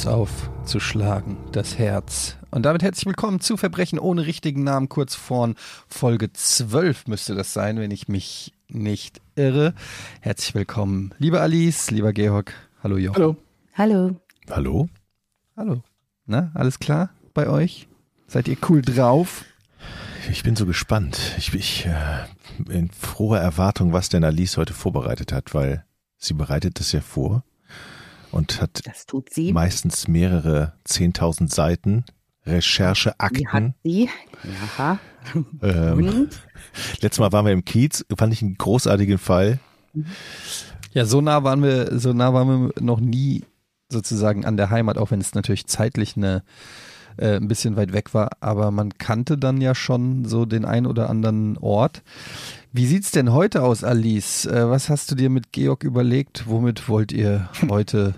Es auf zu schlagen, das Herz. Und damit herzlich willkommen zu Verbrechen ohne richtigen Namen, kurz vor Folge 12 müsste das sein, wenn ich mich nicht irre. Herzlich willkommen, liebe Alice, lieber Georg. Hallo Jochen. Hallo. Hallo. Hallo. Hallo. Na, alles klar bei euch? Seid ihr cool drauf? Ich bin so gespannt. Ich bin äh, in froher Erwartung, was denn Alice heute vorbereitet hat, weil sie bereitet es ja vor und hat das tut sie. meistens mehrere 10.000 Seiten Rechercheakten. Die hat sie. Ja. Ähm, letztes Mal waren wir im Kiez, fand ich einen großartigen Fall. Ja, so nah waren wir, so nah waren wir noch nie sozusagen an der Heimat, auch wenn es natürlich zeitlich eine äh, ein bisschen weit weg war, aber man kannte dann ja schon so den ein oder anderen Ort. Wie sieht's denn heute aus, Alice? Äh, was hast du dir mit Georg überlegt? Womit wollt ihr heute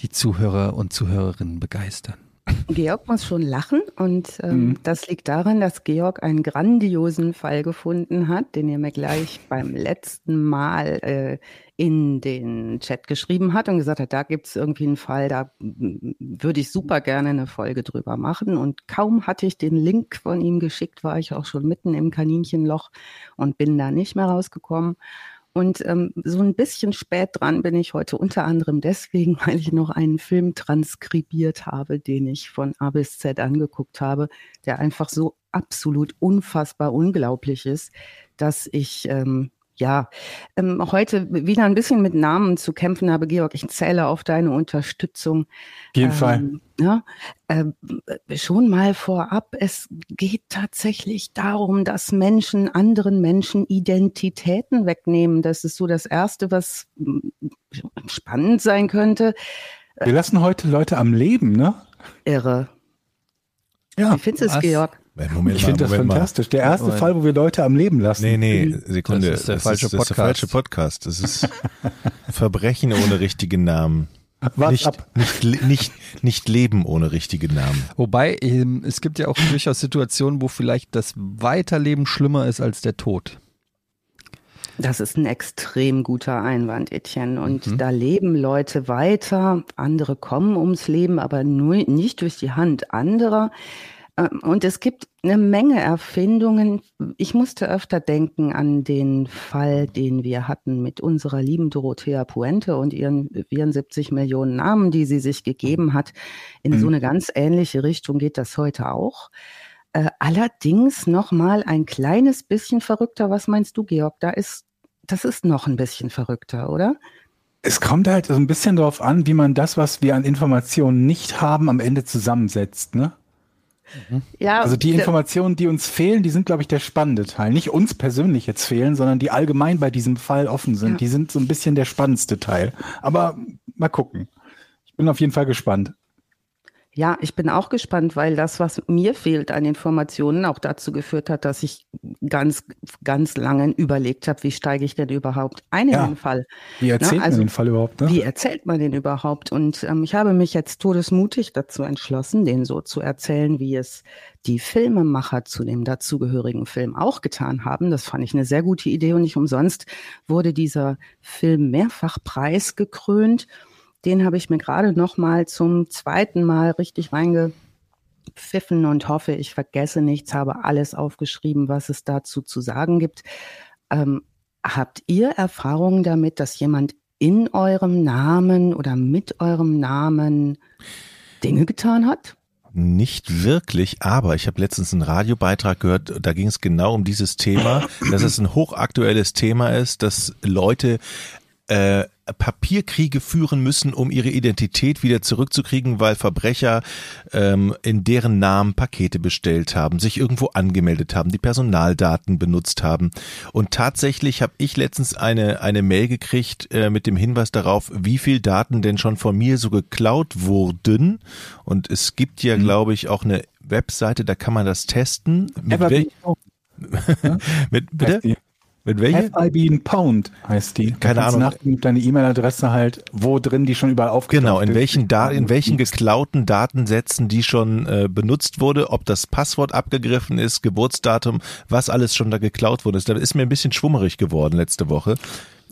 die Zuhörer und Zuhörerinnen begeistern? Georg muss schon lachen und ähm, mhm. das liegt daran, dass Georg einen grandiosen Fall gefunden hat, den er mir gleich beim letzten Mal äh, in den Chat geschrieben hat und gesagt hat, da gibt es irgendwie einen Fall, da würde ich super gerne eine Folge drüber machen. Und kaum hatte ich den Link von ihm geschickt, war ich auch schon mitten im Kaninchenloch und bin da nicht mehr rausgekommen. Und ähm, so ein bisschen spät dran bin ich heute unter anderem deswegen, weil ich noch einen Film transkribiert habe, den ich von A bis Z angeguckt habe, der einfach so absolut unfassbar unglaublich ist, dass ich ähm, ja, ähm, heute wieder ein bisschen mit Namen zu kämpfen habe, Georg. Ich zähle auf deine Unterstützung. Auf jeden ähm, Fall. Ja, äh, schon mal vorab, es geht tatsächlich darum, dass Menschen anderen Menschen Identitäten wegnehmen. Das ist so das Erste, was mm, spannend sein könnte. Wir lassen heute Leute am Leben, ne? Irre. Ja. Wie findest du es, Georg? Moment ich finde das Moment fantastisch. Der erste Moment. Fall, wo wir Leute am Leben lassen. Nee, nee, Sekunde. Das ist der, das falsche, ist, das Podcast. Ist der falsche Podcast. Das ist Verbrechen ohne richtigen Namen. Wart nicht, ab. Nicht, nicht, nicht leben ohne richtigen Namen. Wobei, ähm, es gibt ja auch durchaus Situationen, wo vielleicht das Weiterleben schlimmer ist als der Tod. Das ist ein extrem guter Einwand, Etienne. Und mhm. da leben Leute weiter, andere kommen ums Leben, aber nur nicht durch die Hand anderer. Ähm, und es gibt eine Menge Erfindungen. Ich musste öfter denken an den Fall, den wir hatten mit unserer lieben Dorothea Puente und ihren 74 Millionen Namen, die sie sich gegeben hat. In mhm. so eine ganz ähnliche Richtung geht das heute auch. Äh, allerdings noch mal ein kleines bisschen verrückter. Was meinst du, Georg? Da ist, das ist noch ein bisschen verrückter, oder? Es kommt halt so ein bisschen darauf an, wie man das, was wir an Informationen nicht haben, am Ende zusammensetzt, ne? Mhm. Ja, also die Informationen, die uns fehlen, die sind, glaube ich, der spannende Teil. Nicht uns persönlich jetzt fehlen, sondern die allgemein bei diesem Fall offen sind. Ja. Die sind so ein bisschen der spannendste Teil. Aber mal gucken. Ich bin auf jeden Fall gespannt. Ja, ich bin auch gespannt, weil das, was mir fehlt an Informationen, auch dazu geführt hat, dass ich ganz, ganz lange überlegt habe, wie steige ich denn überhaupt ein in ja. den Fall. Wie erzählt Na, also, man den Fall überhaupt? Ne? Wie erzählt man den überhaupt? Und ähm, ich habe mich jetzt todesmutig dazu entschlossen, den so zu erzählen, wie es die Filmemacher zu dem dazugehörigen Film auch getan haben. Das fand ich eine sehr gute Idee und nicht umsonst wurde dieser Film mehrfach preisgekrönt. Den habe ich mir gerade noch mal zum zweiten Mal richtig reingepfiffen und hoffe, ich vergesse nichts, habe alles aufgeschrieben, was es dazu zu sagen gibt. Ähm, habt ihr Erfahrungen damit, dass jemand in eurem Namen oder mit eurem Namen Dinge getan hat? Nicht wirklich, aber ich habe letztens einen Radiobeitrag gehört, da ging es genau um dieses Thema, dass es ein hochaktuelles Thema ist, dass Leute äh, Papierkriege führen müssen, um ihre Identität wieder zurückzukriegen, weil Verbrecher ähm, in deren Namen Pakete bestellt haben, sich irgendwo angemeldet haben, die Personaldaten benutzt haben. Und tatsächlich habe ich letztens eine, eine Mail gekriegt äh, mit dem Hinweis darauf, wie viel Daten denn schon von mir so geklaut wurden. Und es gibt ja, mhm. glaube ich, auch eine Webseite, da kann man das testen. Mit, wel mit bitte? Mit welcher? FIB Pound heißt die. Keine Ahnung. Nach, deine E-Mail-Adresse halt, wo drin die schon überall aufgetaucht Genau, in welchen, da in welchen geklauten Datensätzen die schon äh, benutzt wurde, ob das Passwort abgegriffen ist, Geburtsdatum, was alles schon da geklaut wurde. Das ist mir ein bisschen schwummerig geworden letzte Woche.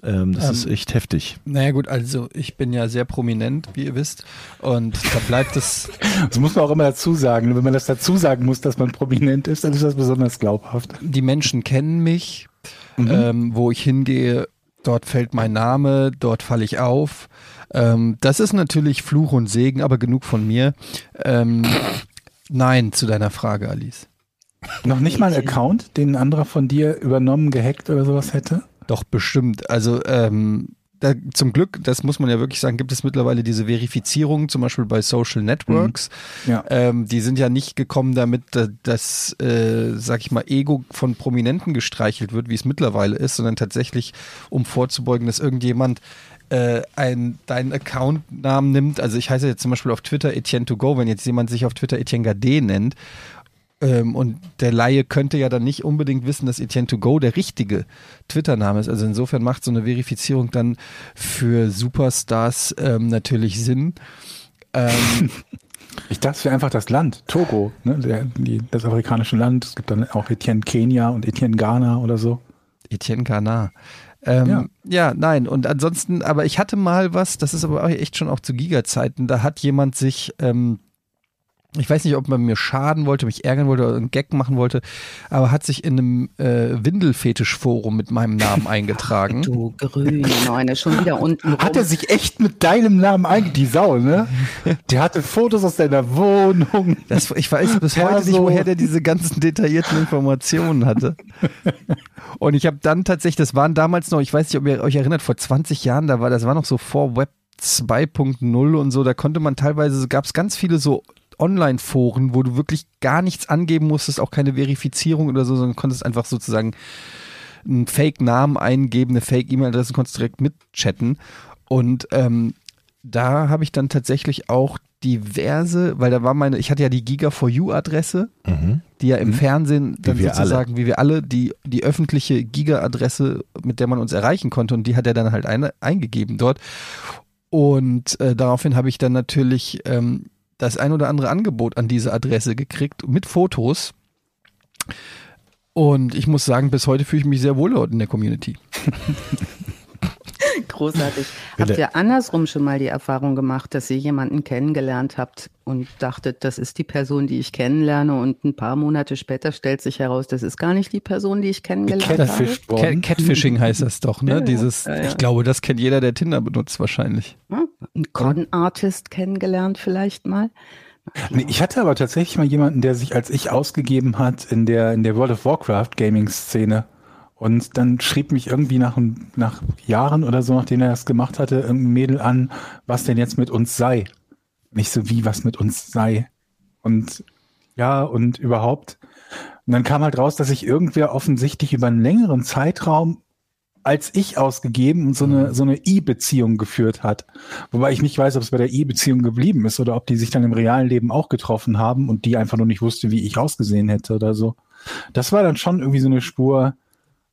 Ähm, das ähm, ist echt heftig. Naja gut, also ich bin ja sehr prominent, wie ihr wisst. Und da bleibt es. Das muss man auch immer dazu sagen. Wenn man das dazu sagen muss, dass man prominent ist, dann ist das besonders glaubhaft. Die Menschen kennen mich, mhm. ähm, wo ich hingehe, dort fällt mein Name, dort falle ich auf. Ähm, das ist natürlich Fluch und Segen, aber genug von mir. Ähm, nein, zu deiner Frage, Alice. Noch nicht mal ein Account, den ein anderer von dir übernommen, gehackt oder sowas hätte? Doch, bestimmt. Also ähm, da, zum Glück, das muss man ja wirklich sagen, gibt es mittlerweile diese Verifizierung, zum Beispiel bei Social Networks. Mhm. Ja. Ähm, die sind ja nicht gekommen damit, dass, äh, sag ich mal, Ego von Prominenten gestreichelt wird, wie es mittlerweile ist, sondern tatsächlich, um vorzubeugen, dass irgendjemand äh, ein, deinen Accountnamen nimmt. Also ich heiße jetzt zum Beispiel auf Twitter Etienne to go, wenn jetzt jemand sich auf Twitter Etienne Gade nennt ähm, und der Laie könnte ja dann nicht unbedingt wissen, dass Etienne to go der richtige Twitter-Name ist. Also insofern macht so eine Verifizierung dann für Superstars ähm, natürlich Sinn. Ähm, ich dachte, es wäre einfach das Land, Togo, ne? Der, die, das afrikanische Land. Es gibt dann auch Etienne Kenia und Etienne Ghana oder so. Etienne Ghana. Ähm, ja. ja. nein, und ansonsten, aber ich hatte mal was, das ist aber auch echt schon auch zu Giga-Zeiten, da hat jemand sich ähm, ich weiß nicht, ob man mir schaden wollte, mich ärgern wollte oder einen Gag machen wollte, aber hat sich in einem äh, Windelfetisch-Forum mit meinem Namen eingetragen. Ach, du grüne Neune, schon wieder unten rum. Hat er sich echt mit deinem Namen eingetragen? Die Sau, ne? Der hatte Fotos aus deiner Wohnung. Das, ich weiß bis Perso. heute nicht, woher der diese ganzen detaillierten Informationen hatte. Und ich habe dann tatsächlich, das waren damals noch, ich weiß nicht, ob ihr euch erinnert, vor 20 Jahren, da war, das war noch so vor Web 2.0 und so, da konnte man teilweise, gab es ganz viele so Online-Foren, wo du wirklich gar nichts angeben musstest, auch keine Verifizierung oder so, sondern konntest einfach sozusagen einen Fake-Namen eingeben, eine Fake-E-Mail-Adresse, konntest direkt mitchatten. Und ähm, da habe ich dann tatsächlich auch diverse, weil da war meine, ich hatte ja die Giga for You Adresse, mhm. die ja im mhm. Fernsehen dann wie sozusagen, alle. wie wir alle, die, die öffentliche Giga-Adresse, mit der man uns erreichen konnte und die hat er dann halt eine, eingegeben dort. Und äh, daraufhin habe ich dann natürlich ähm, das ein oder andere Angebot an diese Adresse gekriegt mit Fotos. Und ich muss sagen, bis heute fühle ich mich sehr wohl dort in der Community. Großartig. Habt ihr andersrum schon mal die Erfahrung gemacht, dass ihr jemanden kennengelernt habt und dachtet, das ist die Person, die ich kennenlerne und ein paar Monate später stellt sich heraus, das ist gar nicht die Person, die ich kennengelernt Catfish habe? Cat Catfishing heißt das doch, ne? Ja, Dieses, ja, ja. ich glaube, das kennt jeder, der Tinder benutzt wahrscheinlich. Ein Con-Artist kennengelernt vielleicht mal. Nee, ich hatte aber tatsächlich mal jemanden, der sich als ich ausgegeben hat in der, in der World of Warcraft Gaming-Szene. Und dann schrieb mich irgendwie nach, nach Jahren oder so, nachdem er das gemacht hatte, irgendein Mädel an, was denn jetzt mit uns sei. Nicht so wie, was mit uns sei. Und ja, und überhaupt. Und dann kam halt raus, dass sich irgendwer offensichtlich über einen längeren Zeitraum als ich ausgegeben und so eine, mhm. so eine E-Beziehung geführt hat. Wobei ich nicht weiß, ob es bei der E-Beziehung geblieben ist oder ob die sich dann im realen Leben auch getroffen haben und die einfach nur nicht wusste, wie ich ausgesehen hätte oder so. Das war dann schon irgendwie so eine Spur,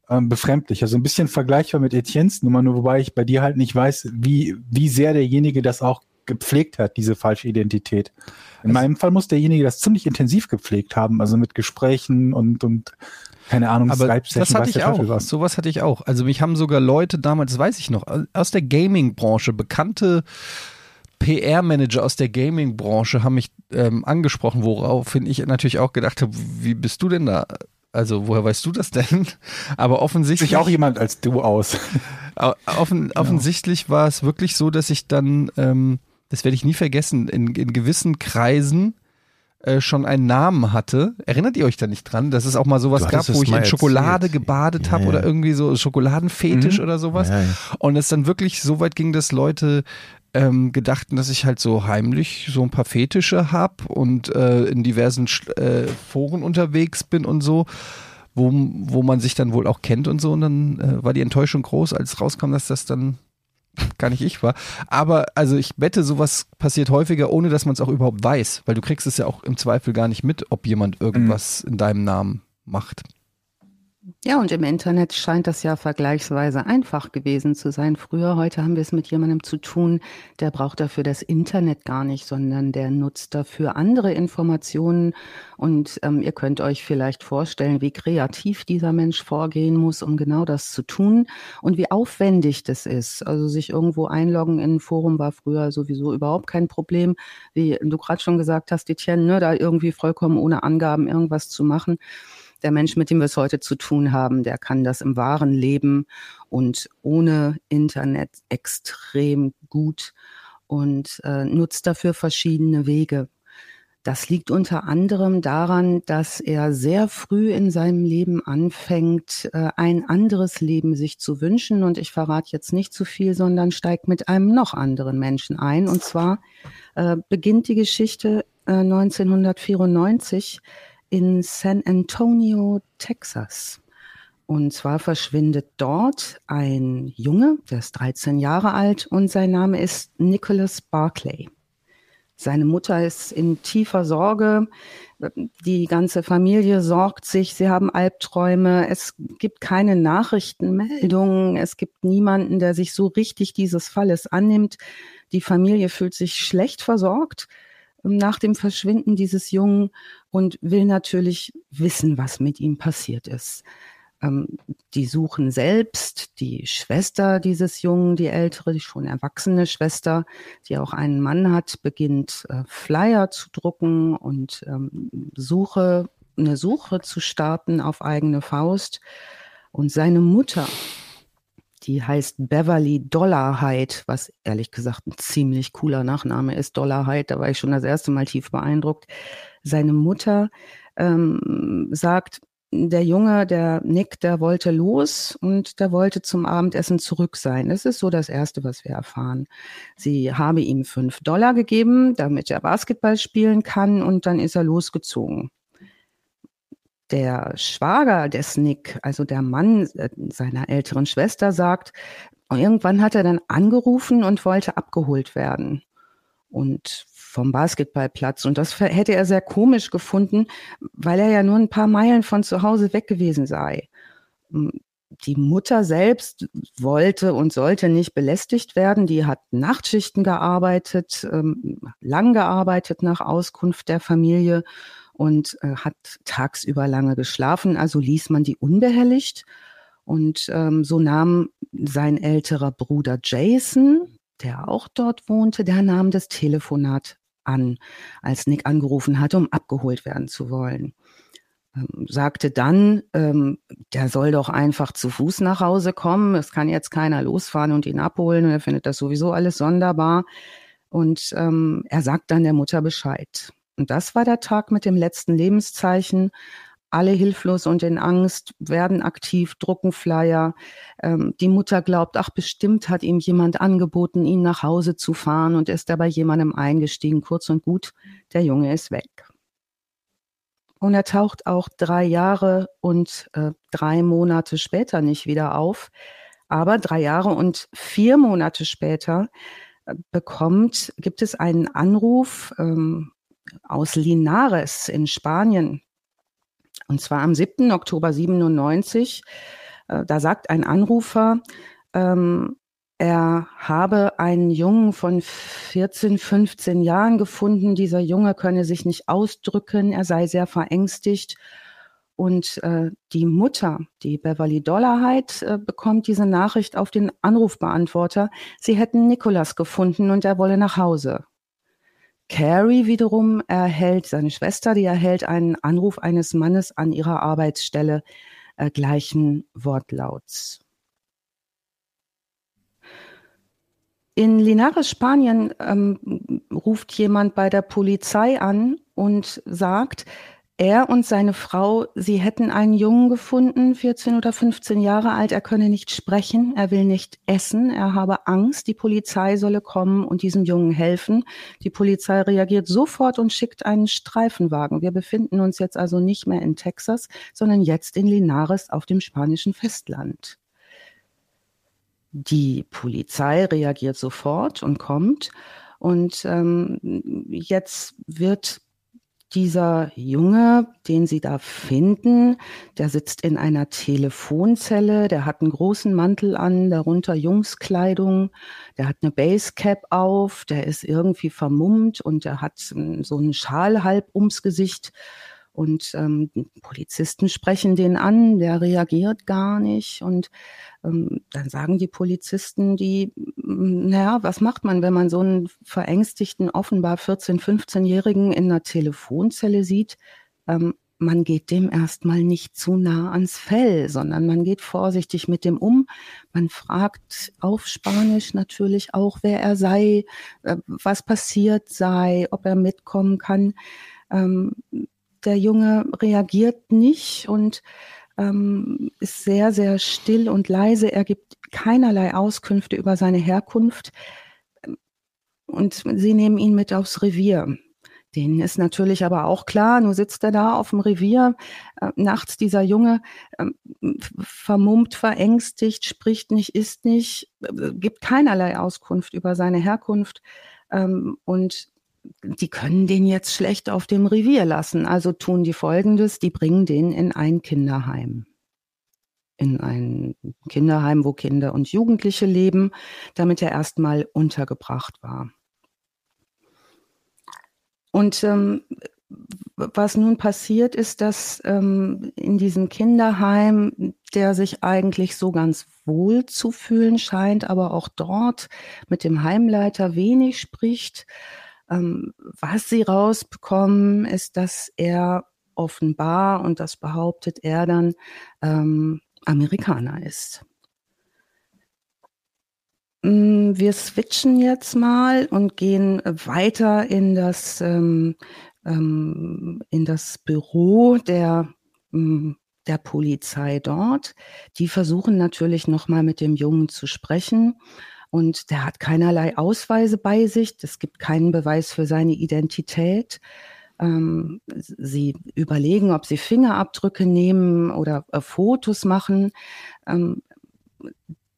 ähm, befremdlich. Also ein bisschen vergleichbar mit Etiennes Nummer, nur wobei ich bei dir halt nicht weiß, wie, wie sehr derjenige das auch gepflegt hat, diese falsche Identität. In also, meinem Fall muss derjenige das ziemlich intensiv gepflegt haben, also mit Gesprächen und, und keine Ahnung, aber das hatte ich auch. Was. Sowas hatte ich auch. Also mich haben sogar Leute damals, weiß ich noch, aus der Gaming-Branche, bekannte PR-Manager aus der Gaming-Branche haben mich ähm, angesprochen, woraufhin ich natürlich auch gedacht habe, wie bist du denn da also woher weißt du das denn? Aber offensichtlich. Sich auch jemand als du aus. Offen, offensichtlich war es wirklich so, dass ich dann, ähm, das werde ich nie vergessen, in, in gewissen Kreisen äh, schon einen Namen hatte. Erinnert ihr euch da nicht dran, dass es auch mal sowas gab, wo ich in Schokolade erzählt. gebadet ja, habe ja. oder irgendwie so Schokoladenfetisch mhm. oder sowas? Ja, Und es dann wirklich so weit ging, dass Leute ähm, gedachten, dass ich halt so heimlich so ein paar Fetische hab und äh, in diversen äh, Foren unterwegs bin und so, wo, wo man sich dann wohl auch kennt und so. Und dann äh, war die Enttäuschung groß, als rauskam, dass das dann gar nicht ich war. Aber also ich wette, sowas passiert häufiger, ohne dass man es auch überhaupt weiß, weil du kriegst es ja auch im Zweifel gar nicht mit, ob jemand irgendwas mhm. in deinem Namen macht. Ja, und im Internet scheint das ja vergleichsweise einfach gewesen zu sein. Früher, heute haben wir es mit jemandem zu tun, der braucht dafür das Internet gar nicht, sondern der nutzt dafür andere Informationen. Und ähm, ihr könnt euch vielleicht vorstellen, wie kreativ dieser Mensch vorgehen muss, um genau das zu tun und wie aufwendig das ist. Also sich irgendwo einloggen in ein Forum war früher sowieso überhaupt kein Problem. Wie du gerade schon gesagt hast, Etienne, ne, da irgendwie vollkommen ohne Angaben irgendwas zu machen der Mensch, mit dem wir es heute zu tun haben, der kann das im wahren Leben und ohne Internet extrem gut und äh, nutzt dafür verschiedene Wege. Das liegt unter anderem daran, dass er sehr früh in seinem Leben anfängt, äh, ein anderes Leben sich zu wünschen. Und ich verrate jetzt nicht zu viel, sondern steigt mit einem noch anderen Menschen ein. Und zwar äh, beginnt die Geschichte äh, 1994 in San Antonio, Texas. Und zwar verschwindet dort ein Junge, der ist 13 Jahre alt und sein Name ist Nicholas Barclay. Seine Mutter ist in tiefer Sorge. Die ganze Familie sorgt sich. Sie haben Albträume. Es gibt keine Nachrichtenmeldungen. Es gibt niemanden, der sich so richtig dieses Falles annimmt. Die Familie fühlt sich schlecht versorgt nach dem Verschwinden dieses Jungen und will natürlich wissen, was mit ihm passiert ist. Ähm, die suchen selbst die Schwester dieses Jungen, die ältere, die schon erwachsene Schwester, die auch einen Mann hat, beginnt äh, Flyer zu drucken und ähm, Suche, eine Suche zu starten auf eigene Faust. Und seine Mutter, die heißt Beverly Dollarheit, was ehrlich gesagt ein ziemlich cooler Nachname ist. Dollarheit, da war ich schon das erste Mal tief beeindruckt. Seine Mutter ähm, sagt, der Junge, der Nick, der wollte los und der wollte zum Abendessen zurück sein. Das ist so das Erste, was wir erfahren. Sie habe ihm fünf Dollar gegeben, damit er Basketball spielen kann und dann ist er losgezogen der Schwager des Nick, also der Mann äh, seiner älteren Schwester, sagt, irgendwann hat er dann angerufen und wollte abgeholt werden. Und vom Basketballplatz. Und das hätte er sehr komisch gefunden, weil er ja nur ein paar Meilen von zu Hause weg gewesen sei. Hm, die Mutter selbst wollte und sollte nicht belästigt werden. Die hat Nachtschichten gearbeitet, ähm, lang gearbeitet nach Auskunft der Familie und äh, hat tagsüber lange geschlafen, also ließ man die unbehelligt. Und ähm, so nahm sein älterer Bruder Jason, der auch dort wohnte, der nahm das Telefonat an, als Nick angerufen hatte, um abgeholt werden zu wollen. Ähm, sagte dann, ähm, der soll doch einfach zu Fuß nach Hause kommen. Es kann jetzt keiner losfahren und ihn abholen. Und er findet das sowieso alles sonderbar. Und ähm, er sagt dann der Mutter Bescheid. Und das war der Tag mit dem letzten Lebenszeichen. Alle hilflos und in Angst werden aktiv, drucken Flyer. Ähm, die Mutter glaubt, ach bestimmt hat ihm jemand angeboten, ihn nach Hause zu fahren und ist dabei jemandem eingestiegen. Kurz und gut, der Junge ist weg. Und er taucht auch drei Jahre und äh, drei Monate später nicht wieder auf. Aber drei Jahre und vier Monate später äh, bekommt, gibt es einen Anruf ähm, aus Linares in Spanien. Und zwar am 7. Oktober 97. Äh, da sagt ein Anrufer, ähm, er habe einen Jungen von 14, 15 Jahren gefunden. Dieser Junge könne sich nicht ausdrücken. Er sei sehr verängstigt. Und äh, die Mutter, die Beverly Dollarheit, äh, bekommt diese Nachricht auf den Anrufbeantworter. Sie hätten Nikolas gefunden und er wolle nach Hause. Carrie wiederum erhält, seine Schwester, die erhält einen Anruf eines Mannes an ihrer Arbeitsstelle äh, gleichen Wortlauts. In Linares, Spanien, ähm, ruft jemand bei der Polizei an und sagt, er und seine Frau, sie hätten einen Jungen gefunden, 14 oder 15 Jahre alt. Er könne nicht sprechen, er will nicht essen, er habe Angst. Die Polizei solle kommen und diesem Jungen helfen. Die Polizei reagiert sofort und schickt einen Streifenwagen. Wir befinden uns jetzt also nicht mehr in Texas, sondern jetzt in Linares auf dem spanischen Festland. Die Polizei reagiert sofort und kommt. Und ähm, jetzt wird dieser Junge, den sie da finden, der sitzt in einer Telefonzelle, der hat einen großen Mantel an, darunter Jungskleidung, der hat eine Basecap auf, der ist irgendwie vermummt und der hat so einen Schal halb ums Gesicht. Und ähm, Polizisten sprechen den an, der reagiert gar nicht. Und ähm, dann sagen die Polizisten, die, naja, was macht man, wenn man so einen verängstigten, offenbar 14-, 15-Jährigen in einer Telefonzelle sieht? Ähm, man geht dem erstmal nicht zu nah ans Fell, sondern man geht vorsichtig mit dem um. Man fragt auf Spanisch natürlich auch, wer er sei, äh, was passiert sei, ob er mitkommen kann. Der Junge reagiert nicht und ähm, ist sehr, sehr still und leise. Er gibt keinerlei Auskünfte über seine Herkunft. Und sie nehmen ihn mit aufs Revier. Denen ist natürlich aber auch klar, nur sitzt er da auf dem Revier, äh, nachts dieser Junge, äh, vermummt, verängstigt, spricht nicht, isst nicht, äh, gibt keinerlei Auskunft über seine Herkunft. Ähm, und die können den jetzt schlecht auf dem Revier lassen. Also tun die Folgendes, die bringen den in ein Kinderheim. In ein Kinderheim, wo Kinder und Jugendliche leben, damit er erstmal untergebracht war. Und ähm, was nun passiert ist, dass ähm, in diesem Kinderheim, der sich eigentlich so ganz wohl zu fühlen scheint, aber auch dort mit dem Heimleiter wenig spricht, ähm, was sie rausbekommen, ist, dass er offenbar, und das behauptet er dann, ähm, Amerikaner ist. Mm, wir switchen jetzt mal und gehen weiter in das, ähm, ähm, in das Büro der, mm, der Polizei dort. Die versuchen natürlich nochmal mit dem Jungen zu sprechen und der hat keinerlei Ausweise bei sich. Es gibt keinen Beweis für seine Identität. Ähm, sie überlegen, ob sie Fingerabdrücke nehmen oder äh, Fotos machen. Ähm,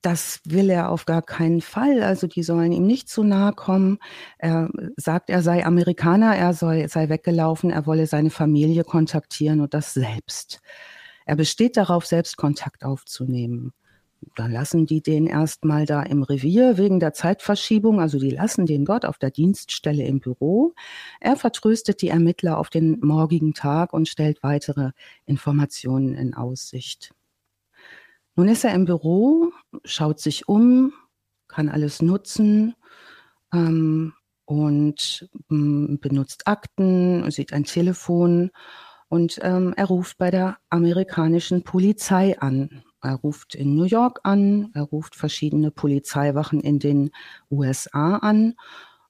das will er auf gar keinen Fall. Also die sollen ihm nicht zu nahe kommen. Er sagt, er sei Amerikaner, er soll, sei weggelaufen, er wolle seine Familie kontaktieren und das selbst. Er besteht darauf, selbst Kontakt aufzunehmen dann lassen die den erstmal da im Revier wegen der Zeitverschiebung, also die lassen den dort auf der Dienststelle im Büro. Er vertröstet die Ermittler auf den morgigen Tag und stellt weitere Informationen in Aussicht. Nun ist er im Büro, schaut sich um, kann alles nutzen ähm, und ähm, benutzt Akten, sieht ein Telefon und ähm, er ruft bei der amerikanischen Polizei an er ruft in New York an, er ruft verschiedene Polizeiwachen in den USA an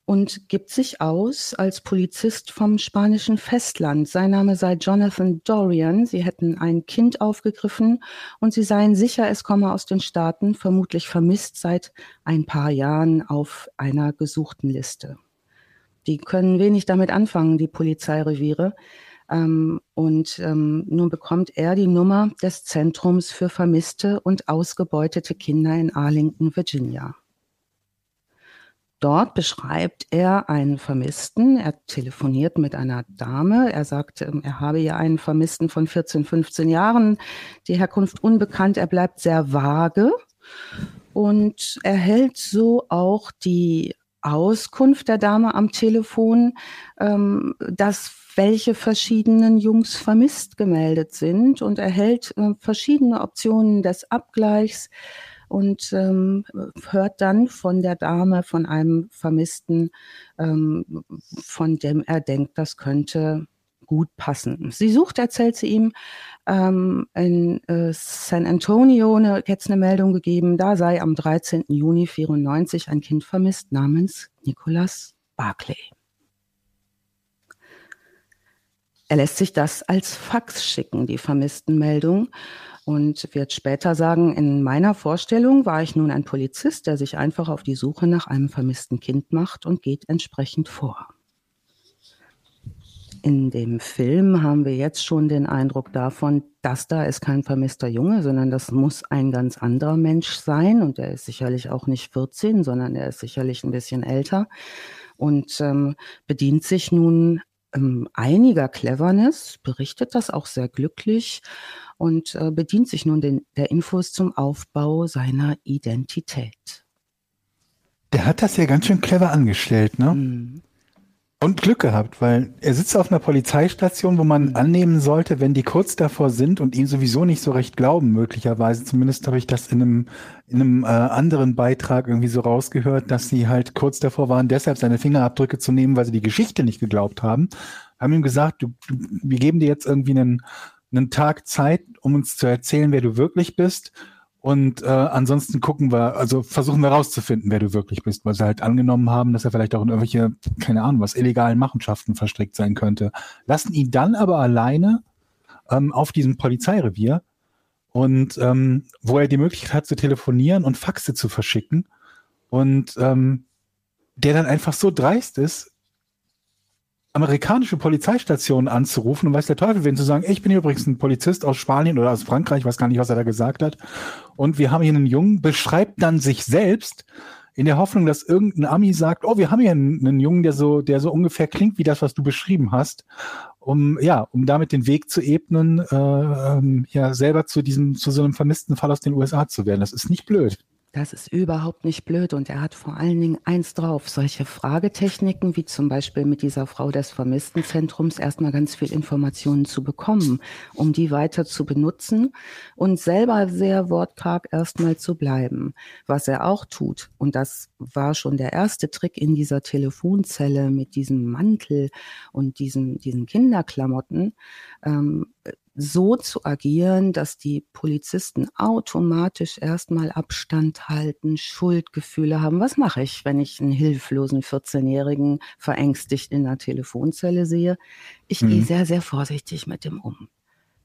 und gibt sich aus als Polizist vom spanischen Festland. Sein Name sei Jonathan Dorian. Sie hätten ein Kind aufgegriffen und sie seien sicher, es komme aus den Staaten, vermutlich vermisst seit ein paar Jahren auf einer gesuchten Liste. Die können wenig damit anfangen, die Polizeireviere. Ähm, und ähm, nun bekommt er die Nummer des Zentrums für vermisste und ausgebeutete Kinder in Arlington, Virginia. Dort beschreibt er einen Vermissten. Er telefoniert mit einer Dame. Er sagt, ähm, er habe ja einen Vermissten von 14, 15 Jahren. Die Herkunft unbekannt. Er bleibt sehr vage und erhält so auch die Auskunft der Dame am Telefon, ähm, dass welche verschiedenen Jungs vermisst gemeldet sind. Und erhält äh, verschiedene Optionen des Abgleichs und ähm, hört dann von der Dame, von einem Vermissten, ähm, von dem er denkt, das könnte gut passen. Sie sucht, erzählt sie ihm, ähm, in äh, San Antonio eine, jetzt eine Meldung gegeben, da sei am 13. Juni 94 ein Kind vermisst namens Nicholas Barclay. Er lässt sich das als Fax schicken, die vermissten Meldung, und wird später sagen, in meiner Vorstellung war ich nun ein Polizist, der sich einfach auf die Suche nach einem vermissten Kind macht und geht entsprechend vor. In dem Film haben wir jetzt schon den Eindruck davon, dass da ist kein vermisster Junge, sondern das muss ein ganz anderer Mensch sein. Und er ist sicherlich auch nicht 14, sondern er ist sicherlich ein bisschen älter und ähm, bedient sich nun ähm, einiger Cleverness, berichtet das auch sehr glücklich und äh, bedient sich nun den, der Infos zum Aufbau seiner Identität. Der hat das ja ganz schön clever angestellt, ne? Mhm. Und Glück gehabt, weil er sitzt auf einer Polizeistation, wo man annehmen sollte, wenn die kurz davor sind und ihm sowieso nicht so recht glauben, möglicherweise. Zumindest habe ich das in einem, in einem äh, anderen Beitrag irgendwie so rausgehört, dass sie halt kurz davor waren, deshalb seine Fingerabdrücke zu nehmen, weil sie die Geschichte nicht geglaubt haben. Haben ihm gesagt, du, du, wir geben dir jetzt irgendwie einen, einen Tag Zeit, um uns zu erzählen, wer du wirklich bist. Und äh, ansonsten gucken wir, also versuchen wir rauszufinden, wer du wirklich bist, weil sie halt angenommen haben, dass er vielleicht auch in irgendwelche, keine Ahnung, was illegalen Machenschaften verstrickt sein könnte. Lassen ihn dann aber alleine ähm, auf diesem Polizeirevier und ähm, wo er die Möglichkeit hat zu telefonieren und Faxe zu verschicken und ähm, der dann einfach so dreist ist, amerikanische Polizeistationen anzurufen und weiß der Teufel wen zu sagen, ich bin übrigens ein Polizist aus Spanien oder aus Frankreich, ich weiß gar nicht, was er da gesagt hat. Und wir haben hier einen Jungen, beschreibt dann sich selbst in der Hoffnung, dass irgendein Ami sagt, oh, wir haben hier einen, einen Jungen, der so, der so ungefähr klingt wie das, was du beschrieben hast, um ja, um damit den Weg zu ebnen, äh, ähm, ja selber zu diesem, zu so einem vermissten Fall aus den USA zu werden. Das ist nicht blöd. Das ist überhaupt nicht blöd und er hat vor allen Dingen eins drauf, solche Fragetechniken wie zum Beispiel mit dieser Frau des Vermisstenzentrums erstmal ganz viel Informationen zu bekommen, um die weiter zu benutzen und selber sehr wortkarg erstmal zu bleiben. Was er auch tut, und das war schon der erste Trick in dieser Telefonzelle mit diesem Mantel und diesen, diesen Kinderklamotten, ähm, so zu agieren, dass die Polizisten automatisch erstmal Abstand halten, Schuldgefühle haben. Was mache ich, wenn ich einen hilflosen 14-Jährigen verängstigt in der Telefonzelle sehe? Ich mhm. gehe sehr, sehr vorsichtig mit dem um.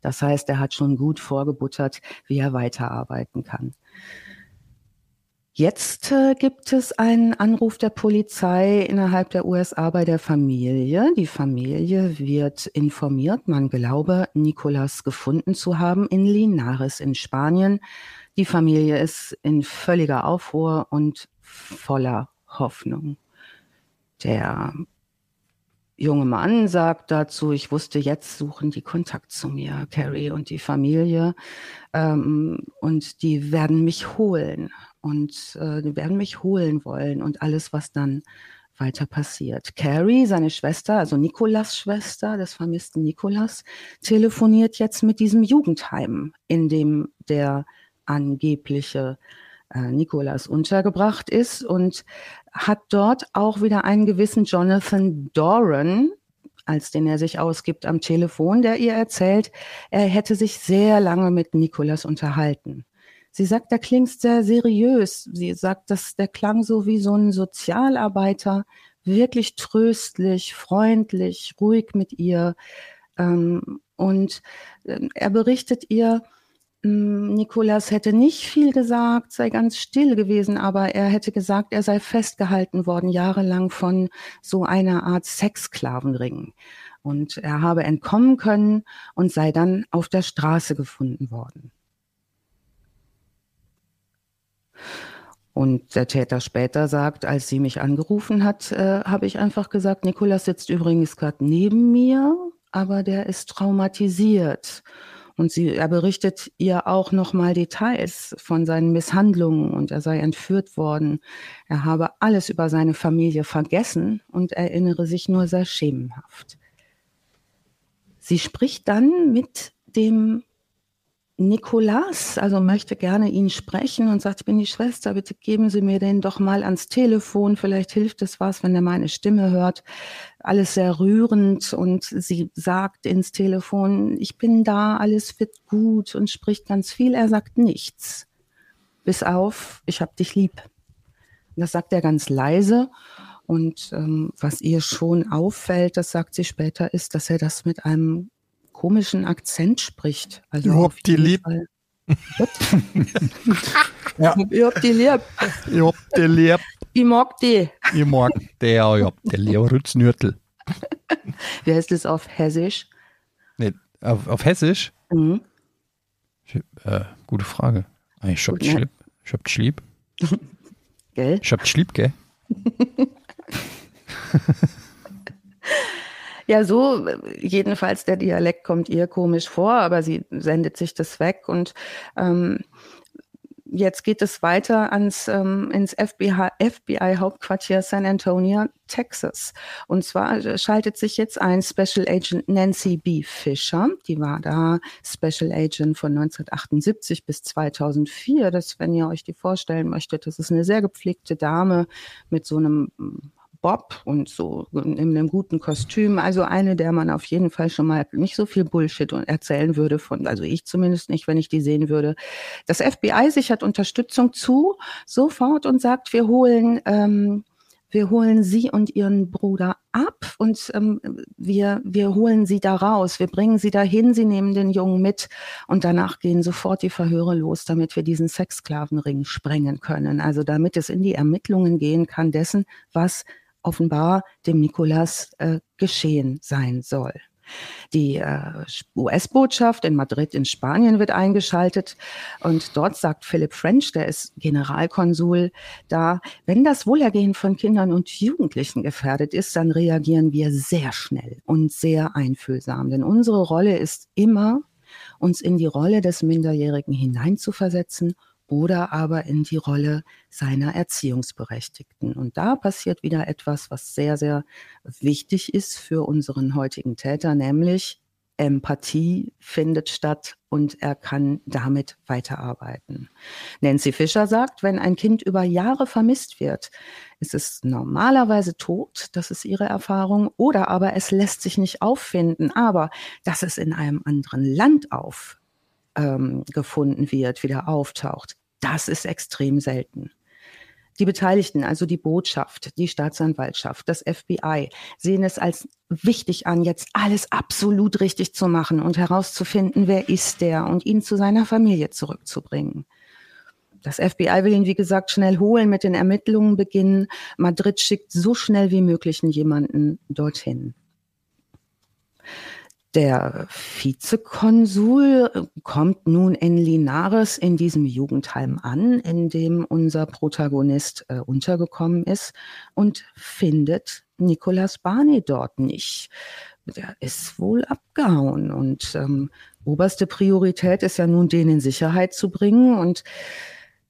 Das heißt, er hat schon gut vorgebuttert, wie er weiterarbeiten kann. Jetzt äh, gibt es einen Anruf der Polizei innerhalb der USA bei der Familie. Die Familie wird informiert, man glaube, Nicolas gefunden zu haben in Linares in Spanien. Die Familie ist in völliger Aufruhr und voller Hoffnung. Der junge Mann sagt dazu, ich wusste, jetzt suchen die Kontakt zu mir, Carrie und die Familie, ähm, und die werden mich holen und äh, die werden mich holen wollen und alles, was dann weiter passiert. Carrie, seine Schwester, also Nikolas Schwester des vermissten Nikolas, telefoniert jetzt mit diesem Jugendheim, in dem der angebliche äh, Nikolas untergebracht ist und hat dort auch wieder einen gewissen Jonathan Doran, als den er sich ausgibt am Telefon, der ihr erzählt, er hätte sich sehr lange mit Nikolas unterhalten. Sie sagt, der klingt sehr seriös. Sie sagt, dass der klang so wie so ein Sozialarbeiter, wirklich tröstlich, freundlich, ruhig mit ihr. Ähm, und ähm, er berichtet ihr, ähm, Nikolas hätte nicht viel gesagt, sei ganz still gewesen, aber er hätte gesagt, er sei festgehalten worden, jahrelang von so einer Art Sexsklavenring. Und er habe entkommen können und sei dann auf der Straße gefunden worden. Und der Täter später sagt, als sie mich angerufen hat, äh, habe ich einfach gesagt, Nikolas sitzt übrigens gerade neben mir, aber der ist traumatisiert. Und sie, er berichtet ihr auch nochmal Details von seinen Misshandlungen und er sei entführt worden. Er habe alles über seine Familie vergessen und erinnere sich nur sehr schemenhaft. Sie spricht dann mit dem Nikolas, also möchte gerne ihn sprechen und sagt, ich bin die Schwester, bitte geben Sie mir den doch mal ans Telefon, vielleicht hilft es was, wenn er meine Stimme hört. Alles sehr rührend und sie sagt ins Telefon, ich bin da, alles wird gut und spricht ganz viel. Er sagt nichts, bis auf, ich hab dich lieb. Das sagt er ganz leise und ähm, was ihr schon auffällt, das sagt sie später, ist, dass er das mit einem komischen Akzent spricht. Also ich hab die lieb. ja. Ich hab die lieb. Ich hab die lieb. Ich mag die. Ich mag die, ja, ich hab die lieb. Rütznürtel. Wie heißt das auf Hessisch? Nee, auf, auf Hessisch? Mhm. Ich, äh, gute Frage. Ah, ich hab die lieb. Ich hab die lieb. Gell? Ich hab die lieb, gell? Ja, so jedenfalls der Dialekt kommt ihr komisch vor, aber sie sendet sich das weg und ähm, jetzt geht es weiter ans ähm, ins FBI, FBI Hauptquartier San Antonio, Texas. Und zwar schaltet sich jetzt ein Special Agent Nancy B. Fisher. Die war da Special Agent von 1978 bis 2004. Das, wenn ihr euch die vorstellen möchtet, das ist eine sehr gepflegte Dame mit so einem Bob und so in einem guten Kostüm. Also eine, der man auf jeden Fall schon mal nicht so viel Bullshit erzählen würde von, also ich zumindest nicht, wenn ich die sehen würde. Das FBI sichert Unterstützung zu sofort und sagt, wir holen ähm, wir holen sie und ihren Bruder ab und ähm, wir, wir holen sie da raus, wir bringen sie dahin, sie nehmen den Jungen mit und danach gehen sofort die Verhöre los, damit wir diesen Sexsklavenring sprengen können. Also damit es in die Ermittlungen gehen kann dessen, was offenbar dem Nikolas äh, geschehen sein soll. Die äh, US-Botschaft in Madrid in Spanien wird eingeschaltet und dort sagt Philip French, der ist Generalkonsul, da, wenn das Wohlergehen von Kindern und Jugendlichen gefährdet ist, dann reagieren wir sehr schnell und sehr einfühlsam. Denn unsere Rolle ist immer, uns in die Rolle des Minderjährigen hineinzuversetzen oder aber in die Rolle seiner Erziehungsberechtigten. Und da passiert wieder etwas, was sehr, sehr wichtig ist für unseren heutigen Täter, nämlich Empathie findet statt und er kann damit weiterarbeiten. Nancy Fischer sagt, wenn ein Kind über Jahre vermisst wird, ist es normalerweise tot, das ist ihre Erfahrung, oder aber es lässt sich nicht auffinden, aber dass es in einem anderen Land auf ähm, gefunden wird, wieder auftaucht. Das ist extrem selten. Die Beteiligten, also die Botschaft, die Staatsanwaltschaft, das FBI, sehen es als wichtig an, jetzt alles absolut richtig zu machen und herauszufinden, wer ist der und ihn zu seiner Familie zurückzubringen. Das FBI will ihn, wie gesagt, schnell holen, mit den Ermittlungen beginnen. Madrid schickt so schnell wie möglich jemanden dorthin. Der Vizekonsul kommt nun in Linares in diesem Jugendheim an, in dem unser Protagonist äh, untergekommen ist und findet Nicolas Barney dort nicht. Der ist wohl abgehauen und ähm, oberste Priorität ist ja nun, den in Sicherheit zu bringen und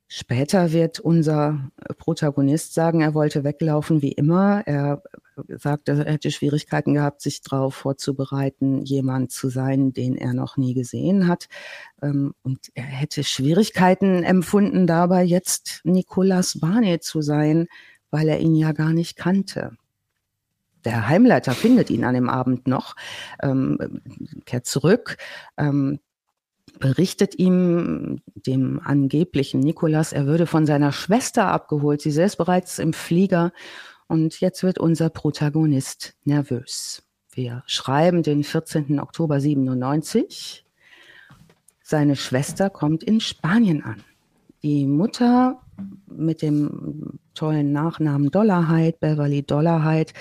Später wird unser Protagonist sagen, er wollte weglaufen wie immer. Er sagt, er hätte Schwierigkeiten gehabt, sich darauf vorzubereiten, jemand zu sein, den er noch nie gesehen hat. Ähm, und er hätte Schwierigkeiten empfunden, dabei jetzt Nicolas Barney zu sein, weil er ihn ja gar nicht kannte. Der Heimleiter findet ihn an dem Abend noch, ähm, kehrt zurück, ähm, berichtet ihm, dem angeblichen Nikolas, er würde von seiner Schwester abgeholt. Sie ist bereits im Flieger und jetzt wird unser Protagonist nervös. Wir schreiben den 14. Oktober 97. Seine Schwester kommt in Spanien an. Die Mutter mit dem tollen Nachnamen Dollarheit, Beverly Dollarheit,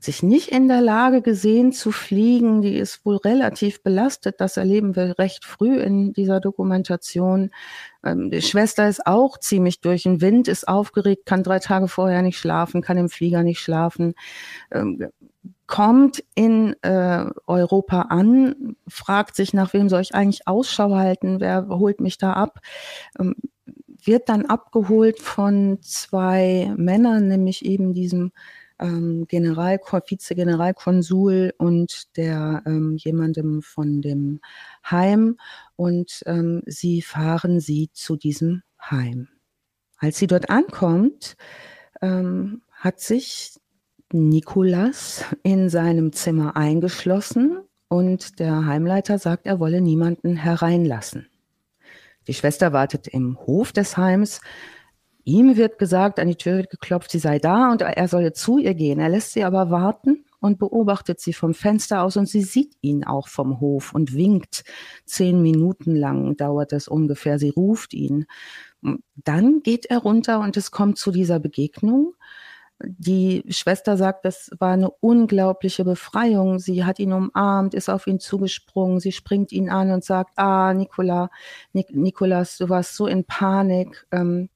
sich nicht in der Lage gesehen zu fliegen. Die ist wohl relativ belastet. Das erleben wir recht früh in dieser Dokumentation. Ähm, die Schwester ist auch ziemlich durch. Den Wind, ist aufgeregt, kann drei Tage vorher nicht schlafen, kann im Flieger nicht schlafen. Ähm, kommt in äh, Europa an, fragt sich, nach wem soll ich eigentlich Ausschau halten, wer holt mich da ab, ähm, wird dann abgeholt von zwei Männern, nämlich eben diesem ähm, General, Vize-Generalkonsul und der ähm, jemandem von dem Heim und ähm, sie fahren sie zu diesem Heim. Als sie dort ankommt, ähm, hat sich Nikolas in seinem Zimmer eingeschlossen und der Heimleiter sagt, er wolle niemanden hereinlassen. Die Schwester wartet im Hof des Heims, Ihm wird gesagt, an die Tür wird geklopft, sie sei da und er solle zu ihr gehen. Er lässt sie aber warten und beobachtet sie vom Fenster aus und sie sieht ihn auch vom Hof und winkt. Zehn Minuten lang dauert es ungefähr. Sie ruft ihn. Dann geht er runter und es kommt zu dieser Begegnung. Die Schwester sagt, das war eine unglaubliche Befreiung. Sie hat ihn umarmt, ist auf ihn zugesprungen. Sie springt ihn an und sagt, ah, Nicola, Nik Nikolas, du warst so in Panik. Ähm,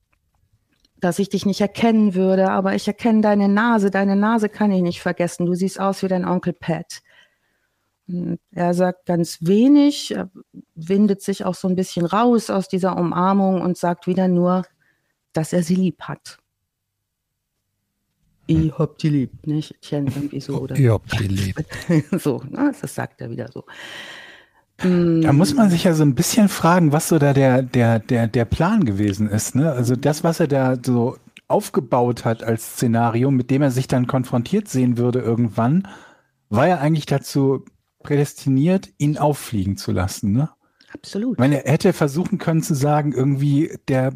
dass ich dich nicht erkennen würde, aber ich erkenne deine Nase. Deine Nase kann ich nicht vergessen. Du siehst aus wie dein Onkel Pat. Er sagt ganz wenig, windet sich auch so ein bisschen raus aus dieser Umarmung und sagt wieder nur, dass er sie lieb hat. Ich hab die lieb, nicht? irgendwie so. Oder? Ich hab die lieb. so, ne? das sagt er wieder so. Da muss man sich ja so ein bisschen fragen, was so da der, der, der, der Plan gewesen ist. Ne? Also das, was er da so aufgebaut hat als Szenario, mit dem er sich dann konfrontiert sehen würde irgendwann, war ja eigentlich dazu prädestiniert, ihn auffliegen zu lassen. Ne? Absolut. Ich meine, er hätte versuchen können zu sagen, irgendwie der,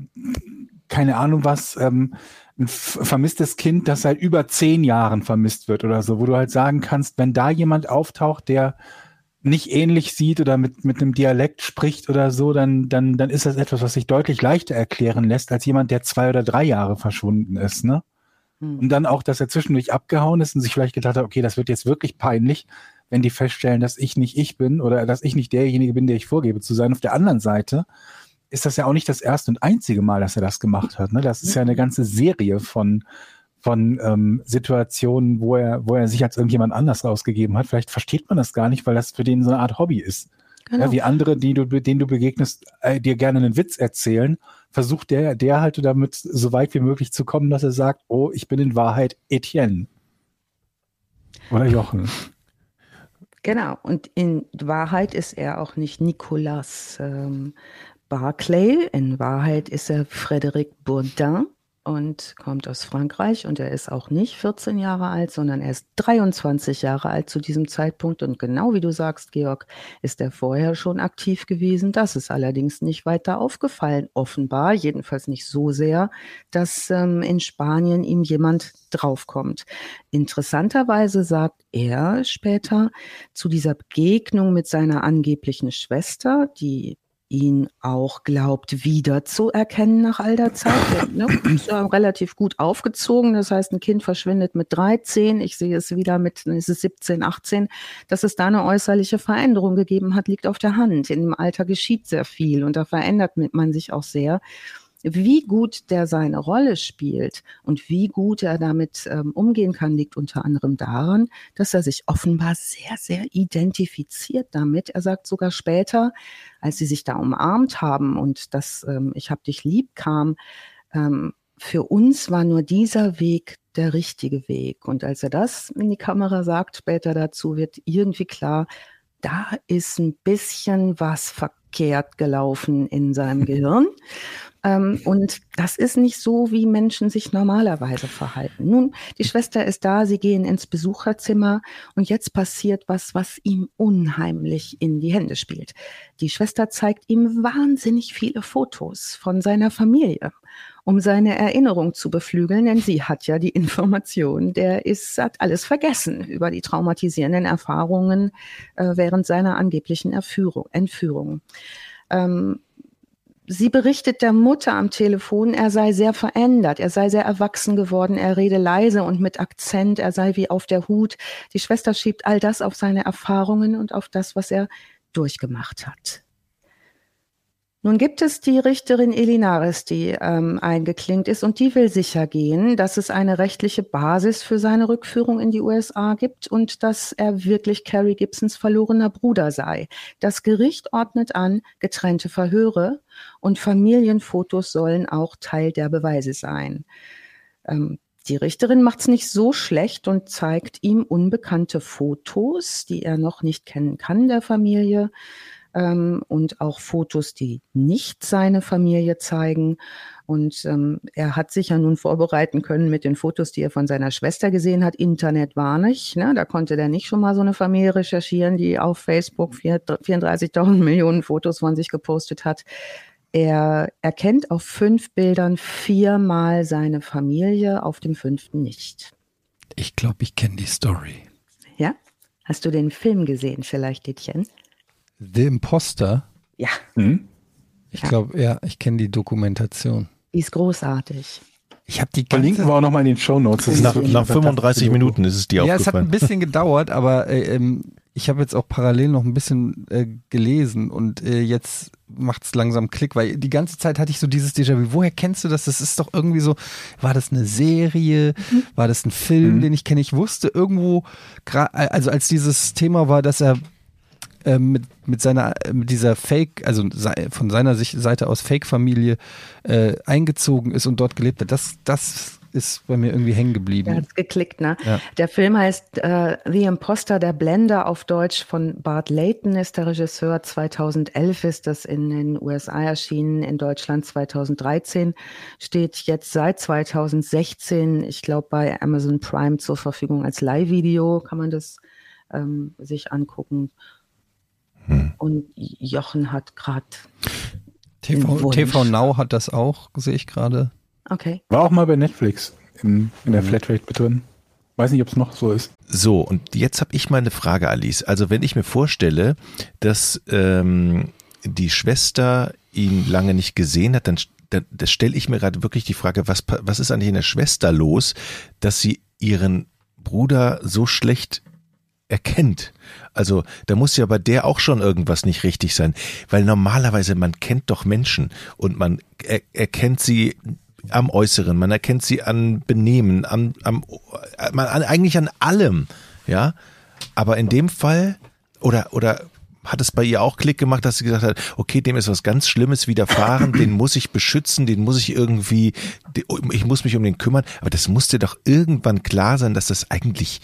keine Ahnung was, ähm, ein vermisstes Kind, das seit über zehn Jahren vermisst wird oder so, wo du halt sagen kannst, wenn da jemand auftaucht, der nicht ähnlich sieht oder mit, mit einem Dialekt spricht oder so, dann, dann, dann ist das etwas, was sich deutlich leichter erklären lässt, als jemand, der zwei oder drei Jahre verschwunden ist, ne? Hm. Und dann auch, dass er zwischendurch abgehauen ist und sich vielleicht gedacht hat, okay, das wird jetzt wirklich peinlich, wenn die feststellen, dass ich nicht ich bin oder dass ich nicht derjenige bin, der ich vorgebe zu sein. Auf der anderen Seite ist das ja auch nicht das erste und einzige Mal, dass er das gemacht hat. Ne? Das ist ja eine ganze Serie von, von ähm, Situationen, wo er, wo er sich als irgendjemand anders rausgegeben hat. Vielleicht versteht man das gar nicht, weil das für den so eine Art Hobby ist. Genau. Ja, wie andere, die du, denen du begegnest, äh, dir gerne einen Witz erzählen, versucht der, der halt damit so weit wie möglich zu kommen, dass er sagt, oh, ich bin in Wahrheit Etienne. Oder Jochen. Genau, und in Wahrheit ist er auch nicht Nicolas ähm, Barclay. In Wahrheit ist er Frédéric Bourdin und kommt aus Frankreich und er ist auch nicht 14 Jahre alt, sondern er ist 23 Jahre alt zu diesem Zeitpunkt und genau wie du sagst, Georg, ist er vorher schon aktiv gewesen. Das ist allerdings nicht weiter aufgefallen, offenbar, jedenfalls nicht so sehr, dass ähm, in Spanien ihm jemand draufkommt. Interessanterweise sagt er später zu dieser Begegnung mit seiner angeblichen Schwester, die ihn auch glaubt, wiederzuerkennen nach all der Zeit. Ne? Ist ja relativ gut aufgezogen. Das heißt, ein Kind verschwindet mit 13. Ich sehe es wieder mit, ist es 17, 18. Dass es da eine äußerliche Veränderung gegeben hat, liegt auf der Hand. In dem Alter geschieht sehr viel und da verändert man sich auch sehr. Wie gut der seine Rolle spielt und wie gut er damit ähm, umgehen kann, liegt unter anderem daran, dass er sich offenbar sehr, sehr identifiziert damit. Er sagt sogar später, als sie sich da umarmt haben und das ähm, Ich hab dich lieb kam, ähm, für uns war nur dieser Weg der richtige Weg. Und als er das in die Kamera sagt, später dazu, wird irgendwie klar, da ist ein bisschen was verkehrt gelaufen in seinem Gehirn. Ähm, und das ist nicht so, wie Menschen sich normalerweise verhalten. Nun, die Schwester ist da, sie gehen ins Besucherzimmer und jetzt passiert was, was ihm unheimlich in die Hände spielt. Die Schwester zeigt ihm wahnsinnig viele Fotos von seiner Familie um seine Erinnerung zu beflügeln, denn sie hat ja die Information, der ist, hat alles vergessen über die traumatisierenden Erfahrungen äh, während seiner angeblichen Erführung, Entführung. Ähm, Sie berichtet der Mutter am Telefon, er sei sehr verändert, er sei sehr erwachsen geworden, er rede leise und mit Akzent, er sei wie auf der Hut. Die Schwester schiebt all das auf seine Erfahrungen und auf das, was er durchgemacht hat. Nun gibt es die Richterin Elinares, die ähm, eingeklinkt ist und die will sicher gehen, dass es eine rechtliche Basis für seine Rückführung in die USA gibt und dass er wirklich Carrie Gibsons verlorener Bruder sei. Das Gericht ordnet an getrennte Verhöre und Familienfotos sollen auch Teil der Beweise sein. Ähm, die Richterin macht es nicht so schlecht und zeigt ihm unbekannte Fotos, die er noch nicht kennen kann der Familie ähm, und auch Fotos, die nicht seine Familie zeigen. Und ähm, er hat sich ja nun vorbereiten können mit den Fotos, die er von seiner Schwester gesehen hat. Internet war nicht. Ne? Da konnte der nicht schon mal so eine Familie recherchieren, die auf Facebook 34.000 Millionen Fotos von sich gepostet hat. Er erkennt auf fünf Bildern viermal seine Familie, auf dem fünften nicht. Ich glaube, ich kenne die Story. Ja? Hast du den Film gesehen, vielleicht, Dietchen? The Imposter? Ja. Mhm. Ich glaube, ja, ich kenne die Dokumentation. Die ist großartig. Ich habe die ganze Verlinken wir auch nochmal in den Show Notes. Nach, nach 35 Minuten ist es die Ja, es hat ein bisschen gedauert, aber äh, ähm, ich habe jetzt auch parallel noch ein bisschen äh, gelesen und äh, jetzt macht es langsam Klick, weil die ganze Zeit hatte ich so dieses Déjà-vu. Woher kennst du das? Das ist doch irgendwie so, war das eine Serie? Mhm. War das ein Film, mhm. den ich kenne? Ich wusste irgendwo, also als dieses Thema war, dass er äh, mit, mit seiner, mit dieser Fake, also von seiner Seite aus Fake-Familie äh, eingezogen ist und dort gelebt hat. Das, das ist bei mir irgendwie hängen geblieben. Der hat's geklickt, ne? Ja. Der Film heißt äh, The Imposter, der Blender auf Deutsch von Bart Layton ist der Regisseur. 2011 ist das in den USA erschienen, in Deutschland 2013. Steht jetzt seit 2016, ich glaube, bei Amazon Prime zur Verfügung als Live-Video, kann man das ähm, sich angucken. Hm. Und Jochen hat gerade TV, TV Now hat das auch, sehe ich gerade. Okay. War auch mal bei Netflix in, in der mhm. Flatrate mit drin. Weiß nicht, ob es noch so ist. So, und jetzt habe ich mal eine Frage, Alice. Also wenn ich mir vorstelle, dass ähm, die Schwester ihn lange nicht gesehen hat, dann, dann, dann stelle ich mir gerade wirklich die Frage, was, was ist eigentlich in der Schwester los, dass sie ihren Bruder so schlecht erkennt. Also da muss ja bei der auch schon irgendwas nicht richtig sein, weil normalerweise man kennt doch Menschen und man er, erkennt sie am Äußeren, man erkennt sie an Benehmen, an, am, man, an, eigentlich an allem, ja. Aber in dem Fall, oder, oder hat es bei ihr auch Klick gemacht, dass sie gesagt hat, okay, dem ist was ganz Schlimmes widerfahren, den muss ich beschützen, den muss ich irgendwie, ich muss mich um den kümmern. Aber das musste doch irgendwann klar sein, dass das eigentlich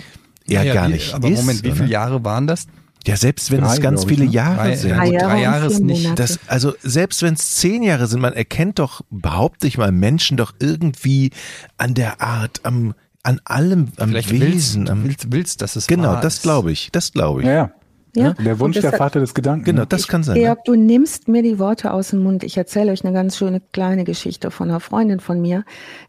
eher ja, gar nicht aber ist. Moment, wie viele Jahre waren das? Ja, selbst wenn drei, es ganz viele ne? Jahre drei, sind. Drei Jahre, drei Jahre ist nicht. Das, also selbst wenn es zehn Jahre sind, man erkennt doch, behaupte ich mal, Menschen doch irgendwie an der Art, am, an allem, am Vielleicht Wesen. Willst, am, willst, willst, dass es Genau, das glaube ich. Das glaube ich. Ja, ja. Ja, der Wunsch der Vater des Gedanken. Genau, das ich, kann sein. Georg, du nimmst mir die Worte aus dem Mund. Ich erzähle euch eine ganz schöne kleine Geschichte von einer Freundin von mir.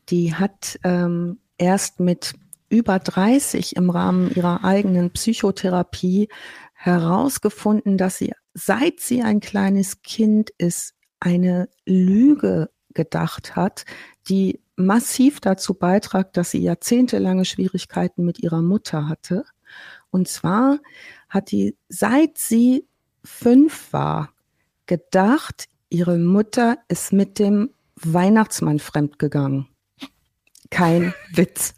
Die hat ähm, erst mit über 30 im Rahmen ihrer eigenen Psychotherapie herausgefunden, dass sie, seit sie ein kleines Kind ist, eine Lüge gedacht hat, die massiv dazu beitragt, dass sie jahrzehntelange Schwierigkeiten mit ihrer Mutter hatte. Und zwar hat die, seit sie fünf war, gedacht, ihre Mutter ist mit dem Weihnachtsmann fremdgegangen. Kein Witz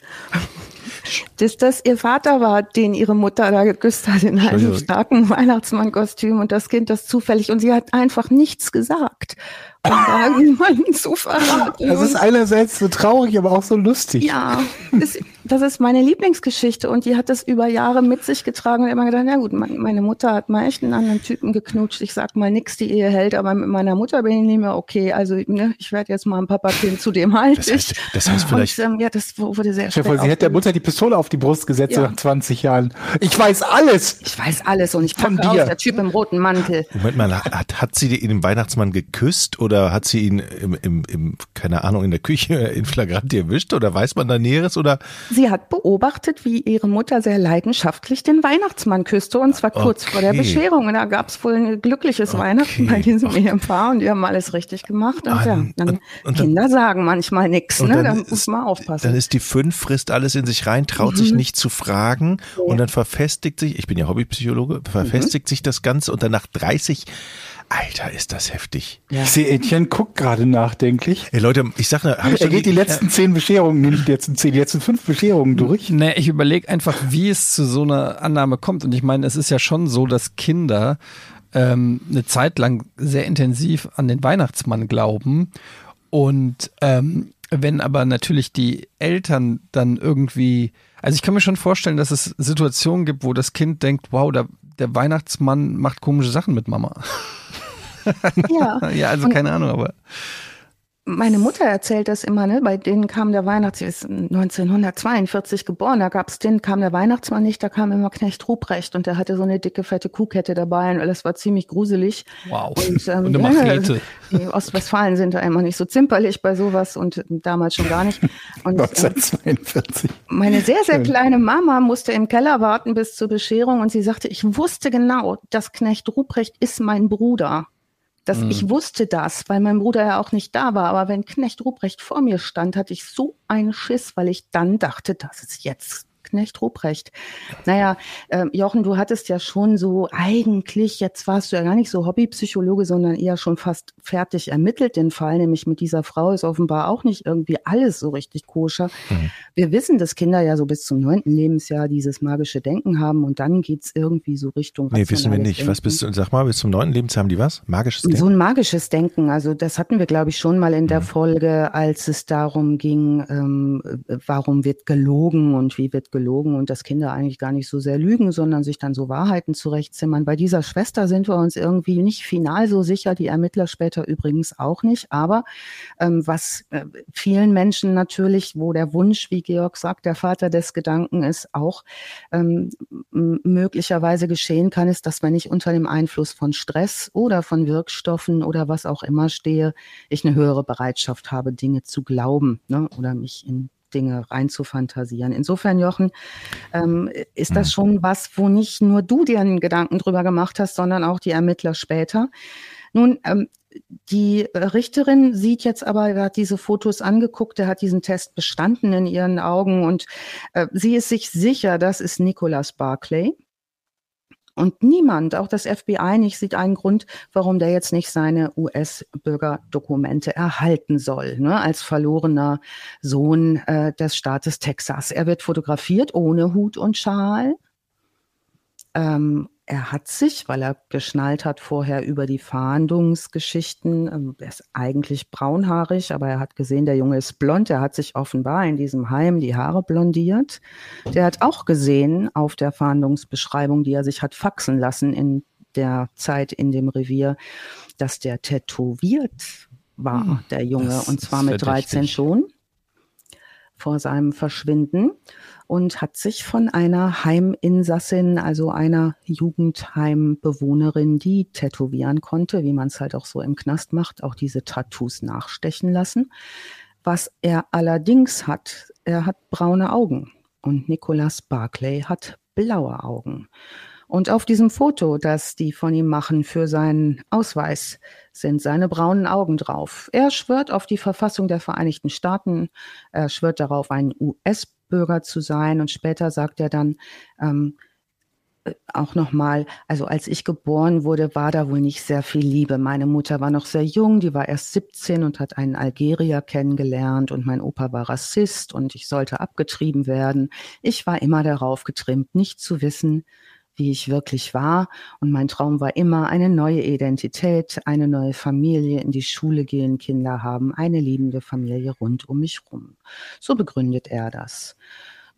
dass das ihr Vater war, den ihre Mutter da geküsst hat in einem starken Weihnachtsmannkostüm und das Kind das zufällig und sie hat einfach nichts gesagt. Da jemanden zu verraten. Das ist einerseits so traurig, aber auch so lustig. Ja, das, das ist meine Lieblingsgeschichte und die hat das über Jahre mit sich getragen und immer gedacht, na gut, meine Mutter hat mal echt einen anderen Typen geknutscht. Ich sag mal nix, die Ehe hält, aber mit meiner Mutter bin ich nicht mehr okay. Also ne, ich werde jetzt mal ein Papa-Kind zu dem halt. Das heißt, das heißt vielleicht. Und, ähm, ja, das wurde sehr schwer. Sie hat der Mutter die Pistole auf die Brust gesetzt ja. nach 20 Jahren. Ich weiß alles. Ich weiß alles und ich packe aus, der Typ im roten Mantel. Moment mal, hat, hat sie den Weihnachtsmann geküsst oder hat sie ihn im, im, im, keine Ahnung, in der Küche in Flagranti erwischt oder weiß man da Näheres oder? Sie hat beobachtet, wie ihre Mutter sehr leidenschaftlich den Weihnachtsmann küsste und zwar kurz okay. vor der Bescherung. Und da gab es wohl ein glückliches okay. Weihnachten bei diesem Ehepaar und die haben alles richtig gemacht. Und, ah, ja, dann und, und Kinder dann, sagen manchmal nichts, ne? Da muss man aufpassen. Dann ist die fünf, frisst alles in sich rein, traut mhm. sich nicht zu fragen ja. und dann verfestigt sich, ich bin ja Hobbypsychologe, verfestigt mhm. sich das Ganze und dann nach 30 Alter, ist das heftig. Ja. Ich sehe, Etienne guckt gerade nachdenklich. Hey Leute, ich sag hab ich Er geht die, die letzten zehn Bescherungen, nicht die letzten zehn, die letzten fünf Bescherungen durch. Nee, ich überlege einfach, wie es zu so einer Annahme kommt. Und ich meine, es ist ja schon so, dass Kinder ähm, eine Zeit lang sehr intensiv an den Weihnachtsmann glauben. Und ähm, wenn aber natürlich die Eltern dann irgendwie, also ich kann mir schon vorstellen, dass es Situationen gibt, wo das Kind denkt, wow, da, der Weihnachtsmann macht komische Sachen mit Mama. Ja, ja also keine Ahnung, aber meine Mutter erzählt das immer, ne? Bei denen kam der Weihnachtsmann, ist 1942 geboren, da gab's den, kam der Weihnachtsmann nicht, da kam immer Knecht Ruprecht und der hatte so eine dicke, fette Kuhkette dabei und alles war ziemlich gruselig. Wow. Und, ähm, und eine Machete. Ja, die Ostwestfalen sind da immer nicht so zimperlich bei sowas und damals schon gar nicht. Und, 1942. Äh, meine sehr, sehr kleine Mama musste im Keller warten bis zur Bescherung und sie sagte, ich wusste genau, dass Knecht Ruprecht ist mein Bruder. Das, mhm. Ich wusste das, weil mein Bruder ja auch nicht da war. Aber wenn Knecht Ruprecht vor mir stand, hatte ich so einen Schiss, weil ich dann dachte, das ist jetzt Knecht Ruprecht. Naja, äh, Jochen, du hattest ja schon so eigentlich, jetzt warst du ja gar nicht so Hobbypsychologe, sondern eher schon fast fertig ermittelt den Fall, nämlich mit dieser Frau ist offenbar auch nicht irgendwie alles so richtig koscher. Mhm. Wir wissen, dass Kinder ja so bis zum neunten Lebensjahr dieses magische Denken haben und dann geht's irgendwie so Richtung Nee, wissen wir nicht. Denken. Was bist du, sag mal, bis zum neunten Lebensjahr haben die was? Magisches Denken? So ein magisches Denken. Also das hatten wir, glaube ich, schon mal in der mhm. Folge, als es darum ging, ähm, warum wird gelogen und wie wird gelogen und dass Kinder eigentlich gar nicht so sehr lügen, sondern sich dann so Wahrheiten zurechtzimmern. Bei dieser Schwester sind wir uns irgendwie nicht final so sicher, die Ermittler später übrigens auch nicht. Aber ähm, was äh, vielen Menschen natürlich, wo der Wunsch, wie Georg sagt, der Vater des Gedanken ist, auch ähm, möglicherweise geschehen kann, ist, dass wenn ich unter dem Einfluss von Stress oder von Wirkstoffen oder was auch immer stehe, ich eine höhere Bereitschaft habe, Dinge zu glauben ne, oder mich in Dinge reinzufantasieren. Insofern, Jochen, ähm, ist das mhm. schon was, wo nicht nur du dir einen Gedanken drüber gemacht hast, sondern auch die Ermittler später. Nun, ähm, die Richterin sieht jetzt aber, er hat diese Fotos angeguckt, er hat diesen Test bestanden in ihren Augen und äh, sie ist sich sicher, das ist Nicholas Barclay. Und niemand, auch das FBI nicht, sieht einen Grund, warum der jetzt nicht seine US-Bürgerdokumente erhalten soll, ne, als verlorener Sohn äh, des Staates Texas. Er wird fotografiert ohne Hut und Schal. Ähm, er hat sich, weil er geschnallt hat vorher über die Fahndungsgeschichten, ähm, er ist eigentlich braunhaarig, aber er hat gesehen, der Junge ist blond, er hat sich offenbar in diesem Heim die Haare blondiert. Der hat auch gesehen auf der Fahndungsbeschreibung, die er sich hat faxen lassen in der Zeit in dem Revier, dass der tätowiert war, hm, der Junge, und zwar mit 13 schon vor seinem Verschwinden und hat sich von einer Heiminsassin, also einer Jugendheimbewohnerin, die tätowieren konnte, wie man es halt auch so im Knast macht, auch diese Tattoos nachstechen lassen. Was er allerdings hat, er hat braune Augen und Nicholas Barclay hat blaue Augen. Und auf diesem Foto, das die von ihm machen für seinen Ausweis, sind seine braunen Augen drauf. Er schwört auf die Verfassung der Vereinigten Staaten, er schwört darauf, ein US-Bürger zu sein und später sagt er dann, ähm, äh, auch nochmal, also als ich geboren wurde, war da wohl nicht sehr viel Liebe. Meine Mutter war noch sehr jung, die war erst 17 und hat einen Algerier kennengelernt und mein Opa war Rassist und ich sollte abgetrieben werden. Ich war immer darauf getrimmt, nicht zu wissen, wie ich wirklich war. Und mein Traum war immer eine neue Identität, eine neue Familie, in die Schule gehen, Kinder haben, eine liebende Familie rund um mich rum. So begründet er das.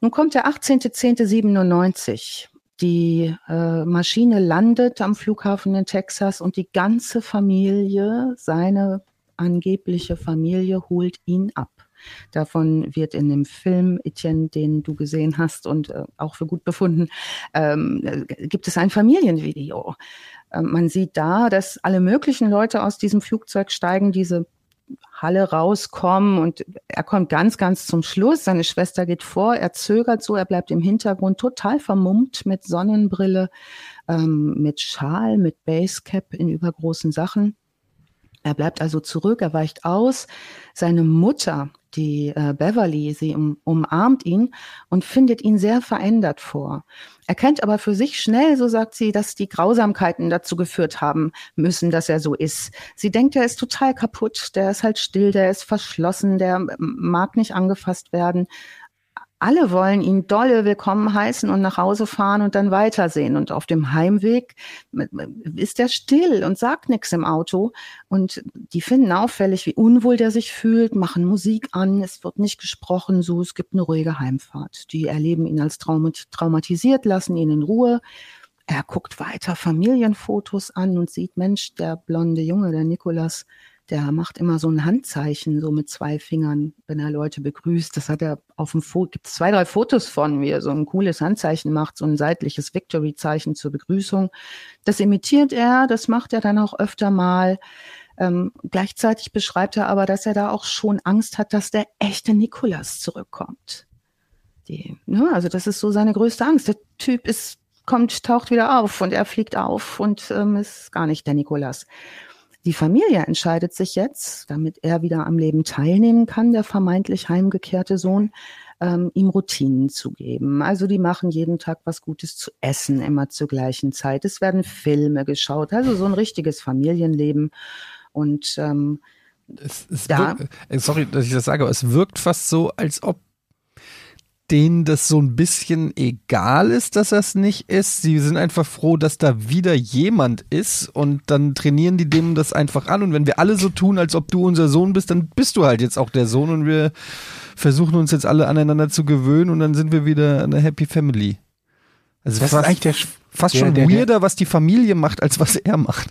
Nun kommt der 18.10.97. Die äh, Maschine landet am Flughafen in Texas und die ganze Familie, seine angebliche Familie, holt ihn ab. Davon wird in dem Film, Etienne, den du gesehen hast und äh, auch für gut befunden, ähm, äh, gibt es ein Familienvideo. Ähm, man sieht da, dass alle möglichen Leute aus diesem Flugzeug steigen, diese Halle rauskommen und er kommt ganz, ganz zum Schluss. Seine Schwester geht vor, er zögert so, er bleibt im Hintergrund total vermummt mit Sonnenbrille, ähm, mit Schal, mit Basecap in übergroßen Sachen. Er bleibt also zurück, er weicht aus. Seine Mutter die äh, Beverly, sie um, umarmt ihn und findet ihn sehr verändert vor. Erkennt aber für sich schnell, so sagt sie, dass die Grausamkeiten dazu geführt haben müssen, dass er so ist. Sie denkt, er ist total kaputt, der ist halt still, der ist verschlossen, der mag nicht angefasst werden alle wollen ihn dolle willkommen heißen und nach Hause fahren und dann weitersehen. Und auf dem Heimweg ist er still und sagt nichts im Auto. Und die finden auffällig, wie unwohl der sich fühlt, machen Musik an, es wird nicht gesprochen, so, es gibt eine ruhige Heimfahrt. Die erleben ihn als traumatisiert, lassen ihn in Ruhe. Er guckt weiter Familienfotos an und sieht, Mensch, der blonde Junge, der Nikolas, der macht immer so ein Handzeichen, so mit zwei Fingern, wenn er Leute begrüßt. Das hat er auf dem Foto, gibt es zwei, drei Fotos von, wie er so ein cooles Handzeichen macht, so ein seitliches Victory-Zeichen zur Begrüßung. Das imitiert er, das macht er dann auch öfter mal. Ähm, gleichzeitig beschreibt er aber, dass er da auch schon Angst hat, dass der echte Nikolas zurückkommt. Die, ne, also das ist so seine größte Angst. Der Typ ist, kommt, taucht wieder auf und er fliegt auf und ähm, ist gar nicht der Nikolas. Die Familie entscheidet sich jetzt, damit er wieder am Leben teilnehmen kann, der vermeintlich heimgekehrte Sohn, ähm, ihm Routinen zu geben. Also die machen jeden Tag was Gutes zu essen, immer zur gleichen Zeit. Es werden Filme geschaut, also so ein richtiges Familienleben. Und ähm, es, es ja. wirkt, äh, sorry, dass ich das sage, aber es wirkt fast so, als ob denen das so ein bisschen egal ist, dass das nicht ist. Sie sind einfach froh, dass da wieder jemand ist und dann trainieren die dem das einfach an. Und wenn wir alle so tun, als ob du unser Sohn bist, dann bist du halt jetzt auch der Sohn und wir versuchen uns jetzt alle aneinander zu gewöhnen und dann sind wir wieder eine Happy Family. Also das fast, ist eigentlich der, fast der, schon der, weirder, was die Familie macht, als was er macht.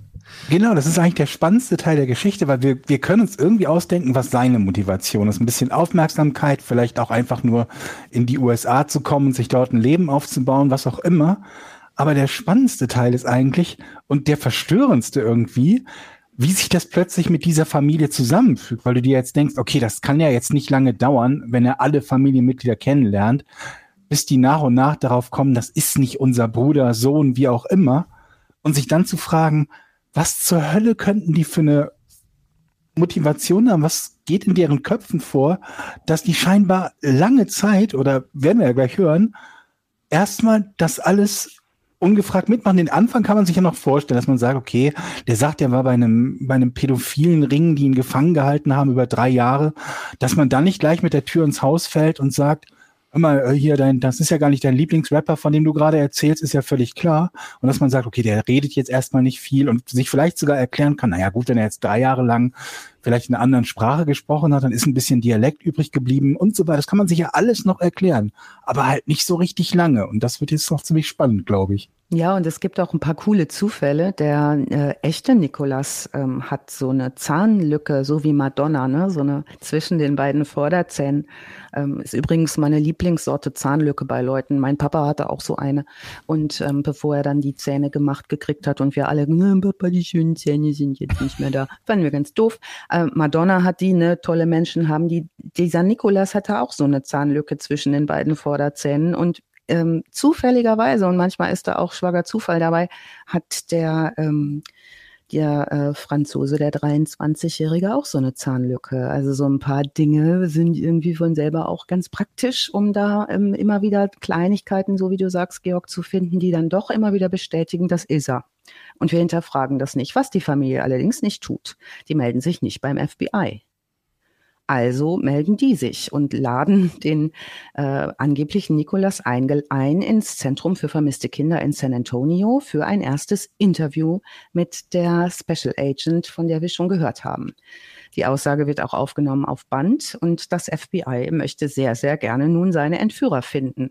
Genau, das ist eigentlich der spannendste Teil der Geschichte, weil wir, wir können uns irgendwie ausdenken, was seine Motivation ist. Ein bisschen Aufmerksamkeit, vielleicht auch einfach nur in die USA zu kommen, sich dort ein Leben aufzubauen, was auch immer. Aber der spannendste Teil ist eigentlich und der verstörendste irgendwie, wie sich das plötzlich mit dieser Familie zusammenfügt, weil du dir jetzt denkst, okay, das kann ja jetzt nicht lange dauern, wenn er alle Familienmitglieder kennenlernt, bis die nach und nach darauf kommen, das ist nicht unser Bruder, Sohn, wie auch immer. Und sich dann zu fragen, was zur Hölle könnten die für eine Motivation haben? Was geht in deren Köpfen vor, dass die scheinbar lange Zeit, oder werden wir ja gleich hören, erstmal das alles ungefragt mitmachen. Den Anfang kann man sich ja noch vorstellen, dass man sagt, okay, der sagt, er war bei einem, bei einem pädophilen Ring, die ihn gefangen gehalten haben über drei Jahre, dass man dann nicht gleich mit der Tür ins Haus fällt und sagt, hör mal, äh, hier, dein, das ist ja gar nicht dein Lieblingsrapper, von dem du gerade erzählst, ist ja völlig klar. Und dass man sagt, okay, der redet jetzt erstmal nicht viel und sich vielleicht sogar erklären kann, naja gut, wenn er jetzt drei Jahre lang vielleicht in einer anderen Sprache gesprochen hat, dann ist ein bisschen Dialekt übrig geblieben und so weiter. Das kann man sich ja alles noch erklären, aber halt nicht so richtig lange. Und das wird jetzt noch ziemlich spannend, glaube ich. Ja, und es gibt auch ein paar coole Zufälle. Der äh, echte Nikolas ähm, hat so eine Zahnlücke, so wie Madonna, ne? so eine zwischen den beiden Vorderzähnen. Ähm, ist übrigens meine Lieblingssorte Zahnlücke bei Leuten. Mein Papa hatte auch so eine. Und ähm, bevor er dann die Zähne gemacht gekriegt hat und wir alle, Papa, die schönen Zähne sind jetzt nicht mehr da, fanden wir ganz doof. Äh, Madonna hat die, ne, tolle Menschen haben die. Dieser Nikolas hatte auch so eine Zahnlücke zwischen den beiden Vorderzähnen und ähm, zufälligerweise, und manchmal ist da auch schwager Zufall dabei, hat der, ähm, der äh, Franzose, der 23-Jährige, auch so eine Zahnlücke. Also so ein paar Dinge sind irgendwie von selber auch ganz praktisch, um da ähm, immer wieder Kleinigkeiten, so wie du sagst, Georg, zu finden, die dann doch immer wieder bestätigen, das ist er. Und wir hinterfragen das nicht, was die Familie allerdings nicht tut. Die melden sich nicht beim FBI. Also melden die sich und laden den äh, angeblichen Nikolas ein, ein ins Zentrum für vermisste Kinder in San Antonio für ein erstes Interview mit der Special Agent, von der wir schon gehört haben. Die Aussage wird auch aufgenommen auf Band und das FBI möchte sehr, sehr gerne nun seine Entführer finden.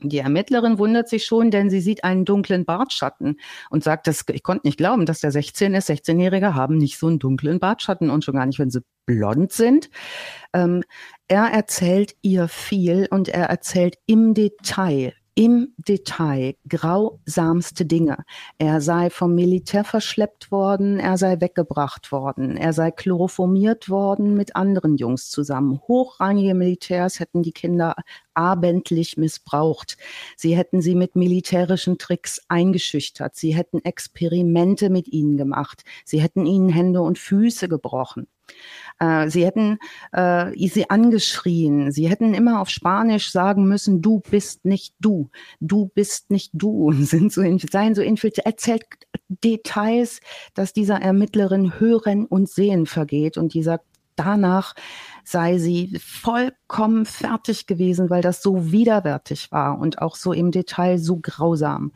Die Ermittlerin wundert sich schon, denn sie sieht einen dunklen Bartschatten und sagt, das, ich konnte nicht glauben, dass der 16 ist. 16-Jährige haben nicht so einen dunklen Bartschatten und schon gar nicht, wenn sie blond sind. Ähm, er erzählt ihr viel und er erzählt im Detail, im Detail grausamste Dinge. Er sei vom Militär verschleppt worden, er sei weggebracht worden, er sei chloroformiert worden mit anderen Jungs zusammen. Hochrangige Militärs hätten die Kinder abendlich missbraucht. Sie hätten sie mit militärischen Tricks eingeschüchtert. Sie hätten Experimente mit ihnen gemacht. Sie hätten ihnen Hände und Füße gebrochen. Äh, sie hätten äh, sie angeschrien. Sie hätten immer auf Spanisch sagen müssen, du bist nicht du. Du bist nicht du. Und sind so, seien so infiltriert. Erzählt Details, dass dieser Ermittlerin Hören und Sehen vergeht. Und dieser danach sei sie vollkommen fertig gewesen, weil das so widerwärtig war und auch so im Detail so grausam.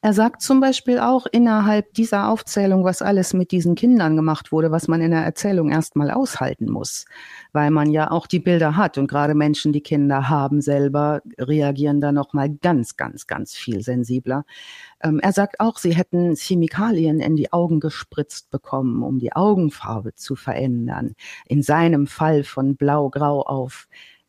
Er sagt zum Beispiel auch innerhalb dieser Aufzählung, was alles mit diesen Kindern gemacht wurde, was man in der Erzählung erstmal aushalten muss, weil man ja auch die Bilder hat und gerade Menschen, die Kinder haben selber, reagieren da noch mal ganz, ganz, ganz viel sensibler. Ähm, er sagt auch, sie hätten Chemikalien in die Augen gespritzt bekommen, um die Augenfarbe zu verändern. In seinem Fall von blau-grau auf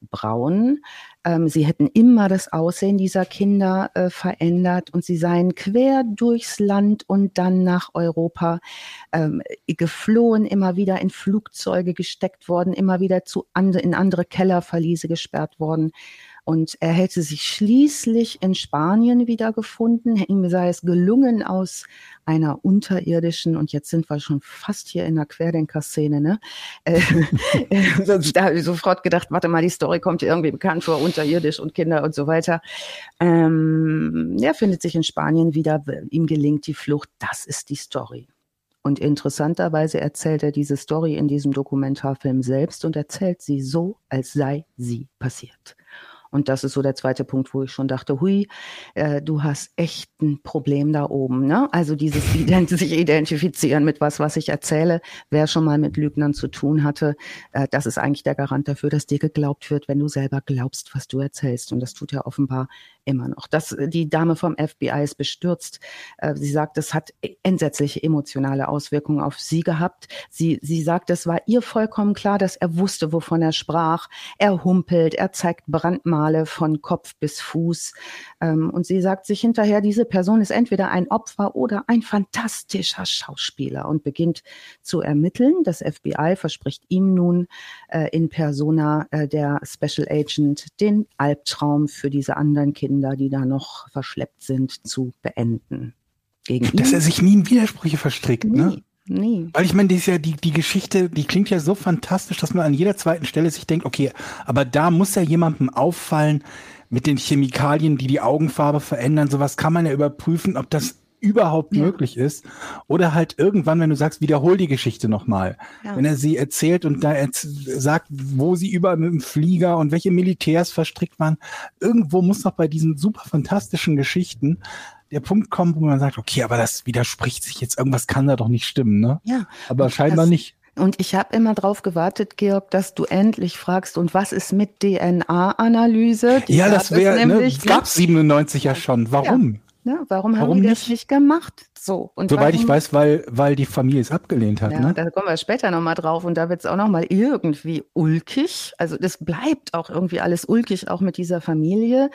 braun. Ähm, sie hätten immer das Aussehen dieser Kinder äh, verändert und sie seien quer durchs Land und dann nach Europa ähm, geflohen, immer wieder in Flugzeuge gesteckt worden, immer wieder zu and in andere Kellerverliese gesperrt worden. Und er hätte sich schließlich in Spanien wiedergefunden. Ihm sei es gelungen, aus einer unterirdischen, und jetzt sind wir schon fast hier in der Querdenker-Szene, ne? Äh, da habe ich sofort gedacht, warte mal, die Story kommt irgendwie bekannt vor, unterirdisch und Kinder und so weiter. Ähm, er findet sich in Spanien wieder, ihm gelingt die Flucht, das ist die Story. Und interessanterweise erzählt er diese Story in diesem Dokumentarfilm selbst und erzählt sie so, als sei sie passiert. Und das ist so der zweite Punkt, wo ich schon dachte, hui, äh, du hast echt ein Problem da oben. Ne? Also dieses Ident sich identifizieren mit was, was ich erzähle. Wer schon mal mit Lügnern zu tun hatte, äh, das ist eigentlich der Garant dafür, dass dir geglaubt wird, wenn du selber glaubst, was du erzählst. Und das tut ja offenbar immer noch. Das, die Dame vom FBI ist bestürzt. Äh, sie sagt, es hat entsetzliche emotionale Auswirkungen auf sie gehabt. Sie, sie sagt, es war ihr vollkommen klar, dass er wusste, wovon er sprach. Er humpelt, er zeigt Brandmale von Kopf bis Fuß. Ähm, und sie sagt sich hinterher, diese Person ist entweder ein Opfer oder ein fantastischer Schauspieler und beginnt zu ermitteln. Das FBI verspricht ihm nun äh, in Persona äh, der Special Agent den Albtraum für diese anderen Kinder, die da noch verschleppt sind, zu beenden. Gegen Dass er sich nie in Widersprüche verstrickt, ne? nie. ne? Nee. Weil ich meine, die ist ja die, die Geschichte, die klingt ja so fantastisch, dass man an jeder zweiten Stelle sich denkt, okay, aber da muss ja jemandem auffallen mit den Chemikalien, die die Augenfarbe verändern. Sowas kann man ja überprüfen, ob das überhaupt ja. möglich ist. Oder halt irgendwann, wenn du sagst, wiederhol die Geschichte nochmal. Ja. Wenn er sie erzählt und da sagt, wo sie überall mit dem Flieger und welche Militärs verstrickt waren. Irgendwo muss doch bei diesen super fantastischen Geschichten der Punkt kommen, wo man sagt, okay, aber das widerspricht sich jetzt, irgendwas kann da doch nicht stimmen, ne? Ja. Aber scheinbar das, nicht. Und ich habe immer darauf gewartet, Georg, dass du endlich fragst, und was ist mit DNA-Analyse? Ja, das wäre, ne, gab 97 ja schon. Warum? Ja. Ne? Warum, warum haben die das nicht gemacht? So. Und Soweit warum, ich weiß, weil, weil die Familie es abgelehnt hat. Ja, ne? Da kommen wir später nochmal drauf und da wird es auch nochmal irgendwie ulkig. Also das bleibt auch irgendwie alles ulkig, auch mit dieser Familie.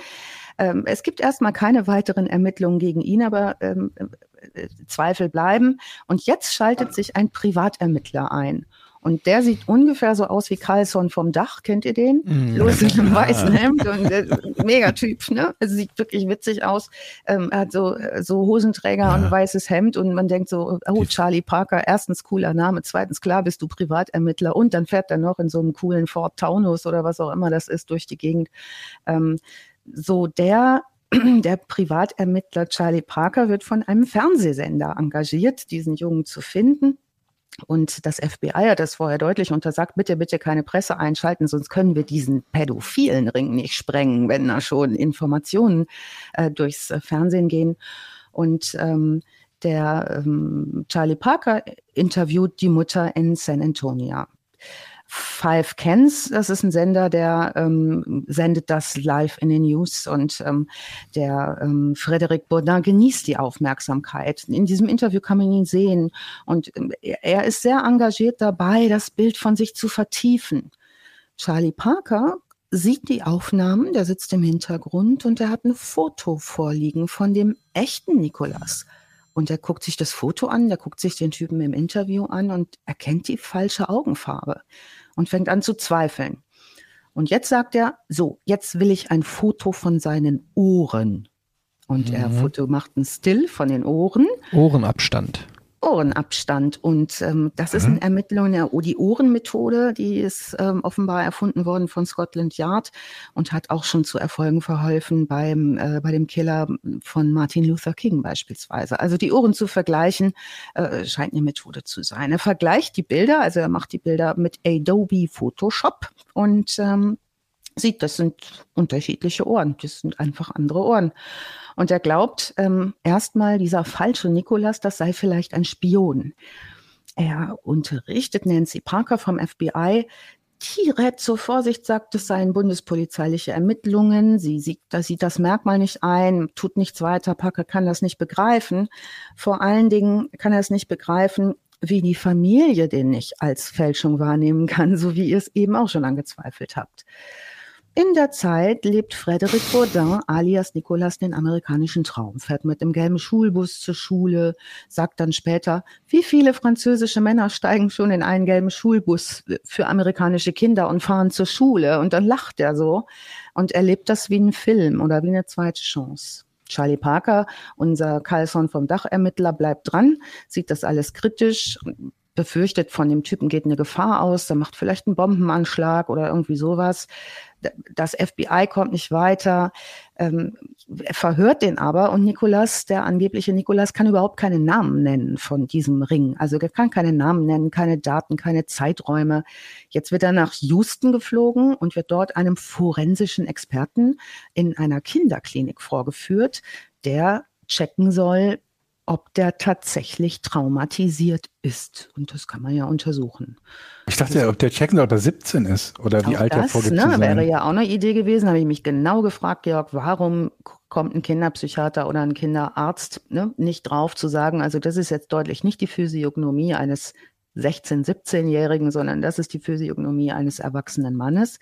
Ähm, es gibt erstmal keine weiteren Ermittlungen gegen ihn, aber ähm, äh, Zweifel bleiben. Und jetzt schaltet sich ein Privatermittler ein. Und der sieht ungefähr so aus wie Carlson vom Dach. Kennt ihr den? Mm, Los in einem weißen Hemd und äh, Megatyp, ne? Also sieht wirklich witzig aus. Ähm, er hat so, so Hosenträger ja. und ein weißes Hemd und man denkt so, oh, Charlie Parker, erstens cooler Name, zweitens klar bist du Privatermittler und dann fährt er noch in so einem coolen Ford Taunus oder was auch immer das ist durch die Gegend. Ähm, so der der Privatermittler Charlie Parker wird von einem Fernsehsender engagiert, diesen Jungen zu finden. Und das FBI hat das vorher deutlich untersagt, bitte, bitte keine Presse einschalten, sonst können wir diesen pädophilen Ring nicht sprengen, wenn da schon Informationen äh, durchs äh, Fernsehen gehen. Und ähm, der ähm, Charlie Parker interviewt die Mutter in San Antonio. Five Cans, das ist ein Sender, der ähm, sendet das live in den News und ähm, der ähm, Frédéric Baudin genießt die Aufmerksamkeit. In diesem Interview kann man ihn sehen und ähm, er ist sehr engagiert dabei, das Bild von sich zu vertiefen. Charlie Parker sieht die Aufnahmen, der sitzt im Hintergrund und er hat ein Foto vorliegen von dem echten Nikolas. Und er guckt sich das Foto an, der guckt sich den Typen im Interview an und erkennt die falsche Augenfarbe und fängt an zu zweifeln. Und jetzt sagt er, so, jetzt will ich ein Foto von seinen Ohren. Und mhm. er Foto macht ein Still von den Ohren. Ohrenabstand. Ohrenabstand. Und ähm, das mhm. ist eine Ermittlung der die Ohrenmethode, die ist ähm, offenbar erfunden worden von Scotland Yard und hat auch schon zu Erfolgen verholfen beim äh, bei dem Killer von Martin Luther King beispielsweise. Also die Ohren zu vergleichen äh, scheint eine Methode zu sein. Er vergleicht die Bilder, also er macht die Bilder mit Adobe Photoshop und ähm, sieht, das sind unterschiedliche Ohren, das sind einfach andere Ohren. Und er glaubt ähm, erstmal, dieser falsche Nikolas, das sei vielleicht ein Spion. Er unterrichtet Nancy Parker vom FBI, die rät zur Vorsicht, sagt, es seien bundespolizeiliche Ermittlungen. Sie sieht, sieht das Merkmal nicht ein, tut nichts weiter. Parker kann das nicht begreifen. Vor allen Dingen kann er es nicht begreifen, wie die Familie den nicht als Fälschung wahrnehmen kann, so wie ihr es eben auch schon angezweifelt habt. In der Zeit lebt Frédéric Bourdin alias Nicolas den amerikanischen Traum, fährt mit dem gelben Schulbus zur Schule, sagt dann später, wie viele französische Männer steigen schon in einen gelben Schulbus für amerikanische Kinder und fahren zur Schule und dann lacht er so und erlebt das wie ein Film oder wie eine zweite Chance. Charlie Parker, unser Carlson vom Dachermittler, bleibt dran, sieht das alles kritisch, befürchtet, von dem Typen geht eine Gefahr aus, der macht vielleicht einen Bombenanschlag oder irgendwie sowas. Das FBI kommt nicht weiter, ähm, verhört den aber und Nikolas, der angebliche Nikolas, kann überhaupt keine Namen nennen von diesem Ring. Also er kann keine Namen nennen, keine Daten, keine Zeiträume. Jetzt wird er nach Houston geflogen und wird dort einem forensischen Experten in einer Kinderklinik vorgeführt, der checken soll, ob der tatsächlich traumatisiert ist. Und das kann man ja untersuchen. Ich dachte ja, ob der checken soll, ob er 17 ist oder wie alt er vorgibt ne, wäre ja auch eine Idee gewesen. Habe ich mich genau gefragt, Georg, warum kommt ein Kinderpsychiater oder ein Kinderarzt ne, nicht drauf zu sagen, also das ist jetzt deutlich nicht die Physiognomie eines 16-, 17-Jährigen, sondern das ist die Physiognomie eines erwachsenen Mannes.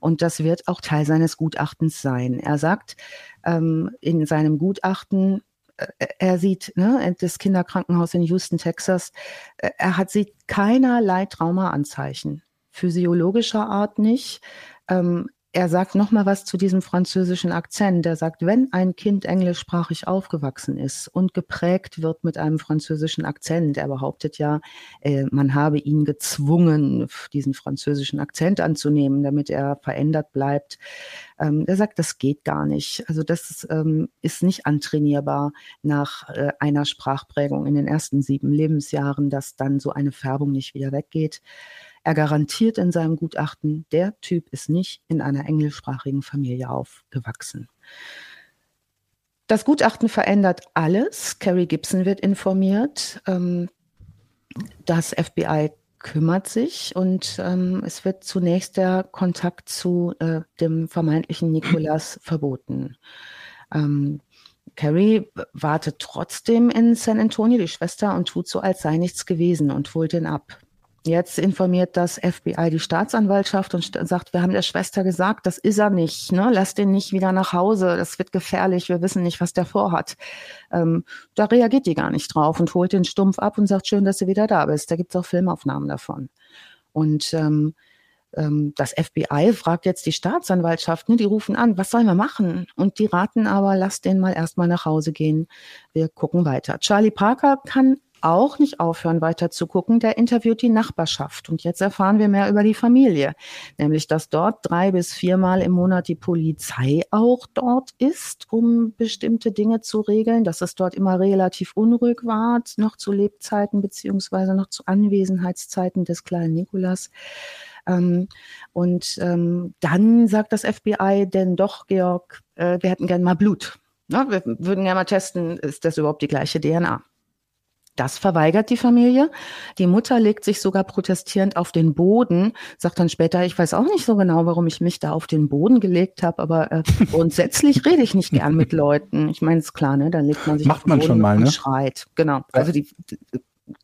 Und das wird auch Teil seines Gutachtens sein. Er sagt ähm, in seinem Gutachten, er sieht ne, das Kinderkrankenhaus in Houston, Texas, er hat sieht keinerlei Traumaanzeichen, physiologischer Art nicht. Ähm, er sagt noch mal was zu diesem französischen Akzent. Er sagt, wenn ein Kind englischsprachig aufgewachsen ist und geprägt wird mit einem französischen Akzent, er behauptet ja, äh, man habe ihn gezwungen, diesen französischen Akzent anzunehmen, damit er verändert bleibt. Ähm, er sagt, das geht gar nicht. Also das ähm, ist nicht antrainierbar nach äh, einer Sprachprägung in den ersten sieben Lebensjahren, dass dann so eine Färbung nicht wieder weggeht. Er garantiert in seinem Gutachten, der Typ ist nicht in einer englischsprachigen Familie aufgewachsen. Das Gutachten verändert alles. Carrie Gibson wird informiert. Ähm, das FBI kümmert sich und ähm, es wird zunächst der Kontakt zu äh, dem vermeintlichen Nikolas verboten. Ähm, Carrie wartet trotzdem in San Antonio, die Schwester, und tut so, als sei nichts gewesen und holt ihn ab. Jetzt informiert das FBI die Staatsanwaltschaft und sagt, wir haben der Schwester gesagt, das ist er nicht. Ne? Lass den nicht wieder nach Hause, das wird gefährlich, wir wissen nicht, was der vorhat. Ähm, da reagiert die gar nicht drauf und holt den stumpf ab und sagt, schön, dass du wieder da bist. Da gibt's auch Filmaufnahmen davon. Und ähm, ähm, das FBI fragt jetzt die Staatsanwaltschaft, ne, die rufen an, was sollen wir machen? Und die raten aber, lass den mal erstmal nach Hause gehen. Wir gucken weiter. Charlie Parker kann auch nicht aufhören, weiter zu gucken. Der interviewt die Nachbarschaft. Und jetzt erfahren wir mehr über die Familie. Nämlich, dass dort drei bis viermal im Monat die Polizei auch dort ist, um bestimmte Dinge zu regeln. Dass es dort immer relativ unruhig war, noch zu Lebzeiten beziehungsweise noch zu Anwesenheitszeiten des kleinen Nikolas. Ähm, und ähm, dann sagt das FBI denn doch, Georg, äh, wir hätten gern mal Blut. Ja, wir würden gerne mal testen, ist das überhaupt die gleiche DNA? Das verweigert die Familie. Die Mutter legt sich sogar protestierend auf den Boden, sagt dann später, ich weiß auch nicht so genau, warum ich mich da auf den Boden gelegt habe, aber äh, grundsätzlich rede ich nicht gern mit Leuten. Ich meine, ist klar, ne? Dann legt man sich Macht auf den man Boden schon mal, und ne? schreit. Genau. Also die,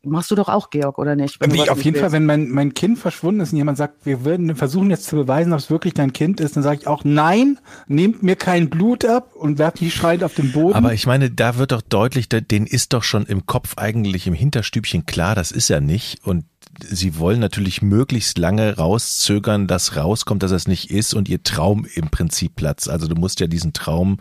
Machst du doch auch, Georg, oder nicht? Wie, auf jeden willst. Fall, wenn mein, mein Kind verschwunden ist und jemand sagt, wir würden versuchen jetzt zu beweisen, ob es wirklich dein Kind ist, dann sage ich auch, nein, nehmt mir kein Blut ab und werft die schreit auf den Boden. Aber ich meine, da wird doch deutlich, den ist doch schon im Kopf eigentlich im Hinterstübchen klar, das ist er nicht. Und sie wollen natürlich möglichst lange rauszögern, dass rauskommt, dass es nicht ist und ihr Traum im Prinzip platzt. Also du musst ja diesen Traum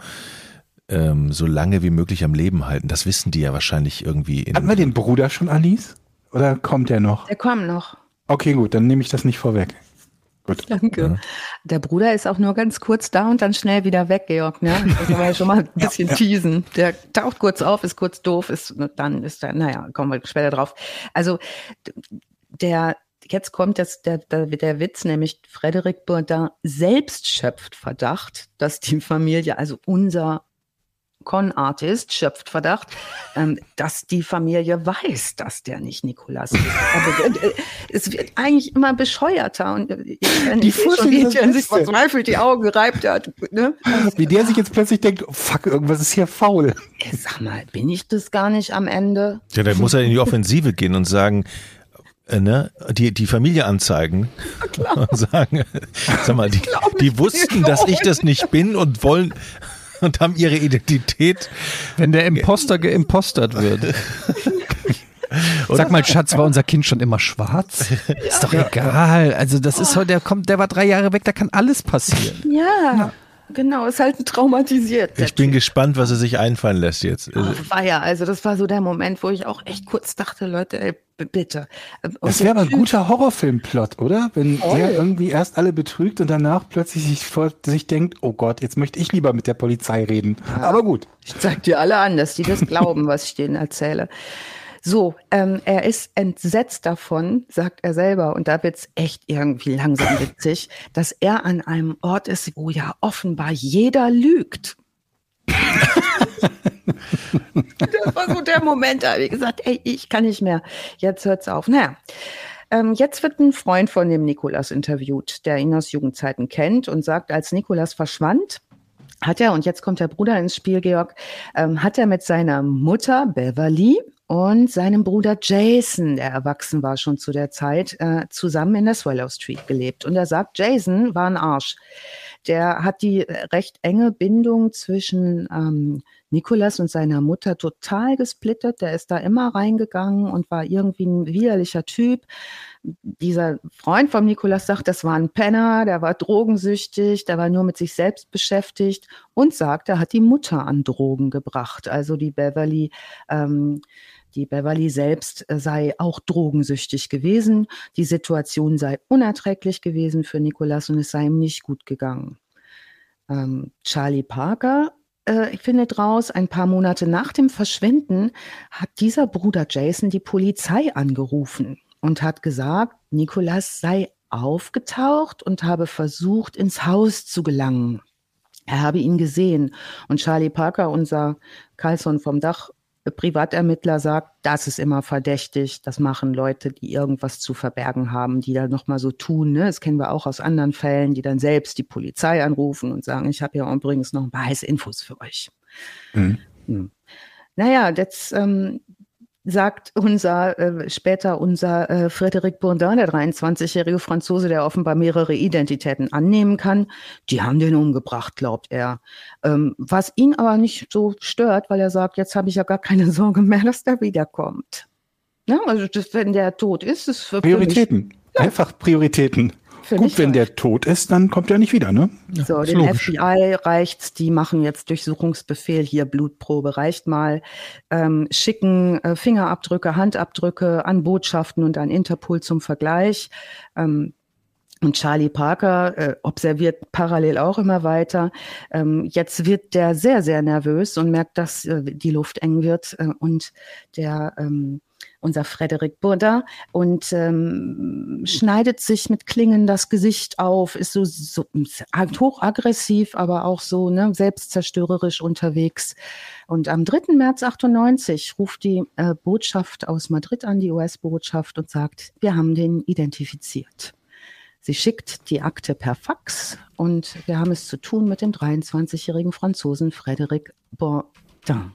ähm, so lange wie möglich am Leben halten. Das wissen die ja wahrscheinlich irgendwie. In Hatten wir den Bruder schon, Alice? Oder kommt der noch? Der kommt noch. Okay, gut, dann nehme ich das nicht vorweg. Gut. Danke. Ja. Der Bruder ist auch nur ganz kurz da und dann schnell wieder weg, Georg. Ne? Das kann man ja schon mal ein bisschen ja, teasen. Der taucht kurz auf, ist kurz doof, ist dann ist er, naja, kommen wir später drauf. Also der jetzt kommt das, der, der, der Witz, nämlich Frederic Bourdin selbst schöpft Verdacht, dass die Familie, also unser Con-Artist schöpft Verdacht, ähm, dass die Familie weiß, dass der nicht Nikolas ist. Also, äh, es wird eigentlich immer bescheuerter und äh, die schon, wie der sich verzweifelt die Augen gereibt hat. Ne? Wie der sich jetzt plötzlich denkt, oh, fuck, irgendwas ist hier faul. Sag mal, bin ich das gar nicht am Ende? Ja, dann muss er in die Offensive gehen und sagen, äh, ne, die, die Familie anzeigen und sagen, sag mal, die, die wussten, dass ich das nicht bin und wollen und haben ihre Identität. Wenn der Imposter geimpostert wird. Sag mal, Schatz, war unser Kind schon immer schwarz? Ja. Ist doch egal. Also das ist heute, der kommt, der war drei Jahre weg, da kann alles passieren. Ja. ja. Genau, ist halt traumatisiert. Ich bin typ. gespannt, was er sich einfallen lässt jetzt. Oh, war ja, also das war so der Moment, wo ich auch echt kurz dachte, Leute, ey, bitte. Und das wäre aber ein guter Horrorfilmplot, oder? Wenn oh. der irgendwie erst alle betrügt und danach plötzlich sich, vor, sich denkt, oh Gott, jetzt möchte ich lieber mit der Polizei reden. Ja. Aber gut. Ich zeig dir alle an, dass die das glauben, was ich denen erzähle. So, ähm, er ist entsetzt davon, sagt er selber, und da wird's echt irgendwie langsam witzig, dass er an einem Ort ist, wo ja offenbar jeder lügt. das war so der Moment, da habe ich gesagt, ey, ich kann nicht mehr. Jetzt hört's auf. Naja. Ähm, jetzt wird ein Freund von dem Nikolas interviewt, der ihn aus Jugendzeiten kennt und sagt, als Nikolas verschwand, hat er, und jetzt kommt der Bruder ins Spiel, Georg, ähm, hat er mit seiner Mutter Beverly und seinem Bruder Jason, der erwachsen war schon zu der Zeit, äh, zusammen in der Swallow Street gelebt. Und er sagt, Jason war ein Arsch. Der hat die recht enge Bindung zwischen ähm, Nikolas und seiner Mutter total gesplittert. Der ist da immer reingegangen und war irgendwie ein widerlicher Typ. Dieser Freund von Nikolas sagt, das war ein Penner, der war drogensüchtig, der war nur mit sich selbst beschäftigt und sagt, er hat die Mutter an Drogen gebracht. Also die Beverly ähm, die Beverly selbst äh, sei auch drogensüchtig gewesen. Die Situation sei unerträglich gewesen für Nicholas und es sei ihm nicht gut gegangen. Ähm, Charlie Parker äh, findet raus, ein paar Monate nach dem Verschwinden hat dieser Bruder Jason die Polizei angerufen und hat gesagt, Nicholas sei aufgetaucht und habe versucht, ins Haus zu gelangen. Er habe ihn gesehen. Und Charlie Parker, unser Carlson vom Dach, Privatermittler sagt, das ist immer verdächtig, das machen Leute, die irgendwas zu verbergen haben, die da nochmal so tun. Ne? Das kennen wir auch aus anderen Fällen, die dann selbst die Polizei anrufen und sagen, ich habe ja übrigens noch ein paar heiße Infos für euch. Mhm. Hm. Naja, jetzt ähm, sagt unser, äh, später unser äh, Frédéric Bourdin, der 23-jährige Franzose, der offenbar mehrere Identitäten annehmen kann, die haben den umgebracht, glaubt er. Ähm, was ihn aber nicht so stört, weil er sagt, jetzt habe ich ja gar keine Sorge mehr, dass der wiederkommt. Ja, also das, wenn der tot ist, ist für Prioritäten. Mich, ja. Einfach Prioritäten. Gut, wenn der tot ist, dann kommt er nicht wieder, ne? So, den logisch. FBI reicht's, die machen jetzt Durchsuchungsbefehl, hier Blutprobe reicht mal, ähm, schicken äh, Fingerabdrücke, Handabdrücke an Botschaften und an Interpol zum Vergleich. Ähm, und Charlie Parker äh, observiert parallel auch immer weiter. Ähm, jetzt wird der sehr, sehr nervös und merkt, dass äh, die Luft eng wird äh, und der ähm, unser Frederik Burda, und ähm, schneidet sich mit Klingen das Gesicht auf, ist so, so hochaggressiv, aber auch so ne, selbstzerstörerisch unterwegs. Und am 3. März 98 ruft die äh, Botschaft aus Madrid an, die US-Botschaft, und sagt, wir haben den identifiziert. Sie schickt die Akte per Fax und wir haben es zu tun mit dem 23-jährigen Franzosen Frédéric Bourdin.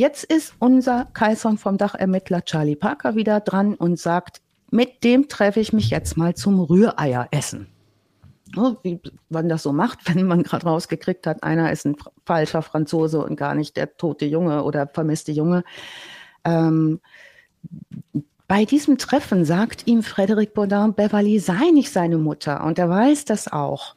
Jetzt ist unser Kaiser vom Dachermittler Charlie Parker wieder dran und sagt, mit dem treffe ich mich jetzt mal zum Rühreieressen. wie man das so macht, wenn man gerade rausgekriegt hat, einer ist ein falscher Franzose und gar nicht der tote Junge oder vermisste Junge. Ähm, bei diesem Treffen sagt ihm Frédéric Baudin, Beverly sei nicht seine Mutter und er weiß das auch.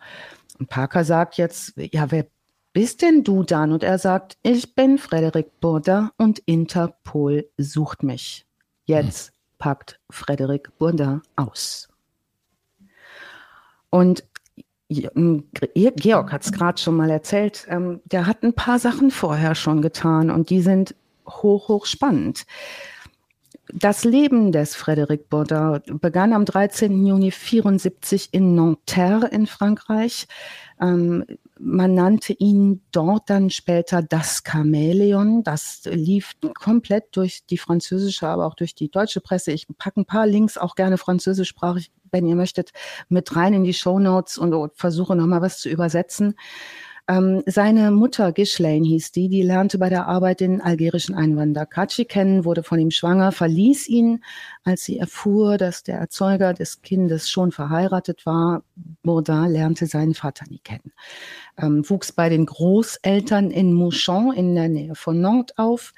Und Parker sagt jetzt, ja, wer bist denn du dann? Und er sagt, ich bin Frederik Burda und Interpol sucht mich. Jetzt hm. packt Frederik Burda aus. Und Georg hat es gerade schon mal erzählt, ähm, der hat ein paar Sachen vorher schon getan und die sind hoch, hoch spannend. Das Leben des Frédéric Baudin begann am 13. Juni 74 in Nanterre in Frankreich. Ähm, man nannte ihn dort dann später das Chamäleon. Das lief komplett durch die französische, aber auch durch die deutsche Presse. Ich packe ein paar Links, auch gerne französischsprachig, wenn ihr möchtet, mit rein in die Show Notes und versuche nochmal was zu übersetzen. Ähm, seine Mutter, Ghislaine hieß die, die lernte bei der Arbeit den algerischen Einwanderer Kaci kennen, wurde von ihm schwanger, verließ ihn, als sie erfuhr, dass der Erzeuger des Kindes schon verheiratet war. Bourdin lernte seinen Vater nie kennen. Ähm, wuchs bei den Großeltern in Mouchon in der Nähe von Nantes auf,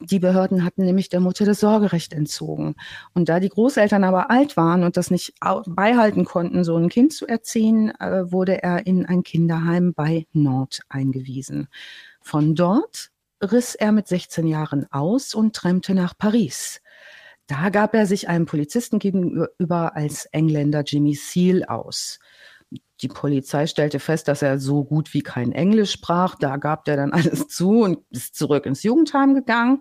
die Behörden hatten nämlich der Mutter das Sorgerecht entzogen. Und da die Großeltern aber alt waren und das nicht beihalten konnten, so ein Kind zu erziehen, äh, wurde er in ein Kinderheim bei Nord eingewiesen. Von dort riss er mit 16 Jahren aus und trennte nach Paris. Da gab er sich einem Polizisten gegenüber als Engländer Jimmy Seal aus. Die Polizei stellte fest, dass er so gut wie kein Englisch sprach. Da gab er dann alles zu und ist zurück ins Jugendheim gegangen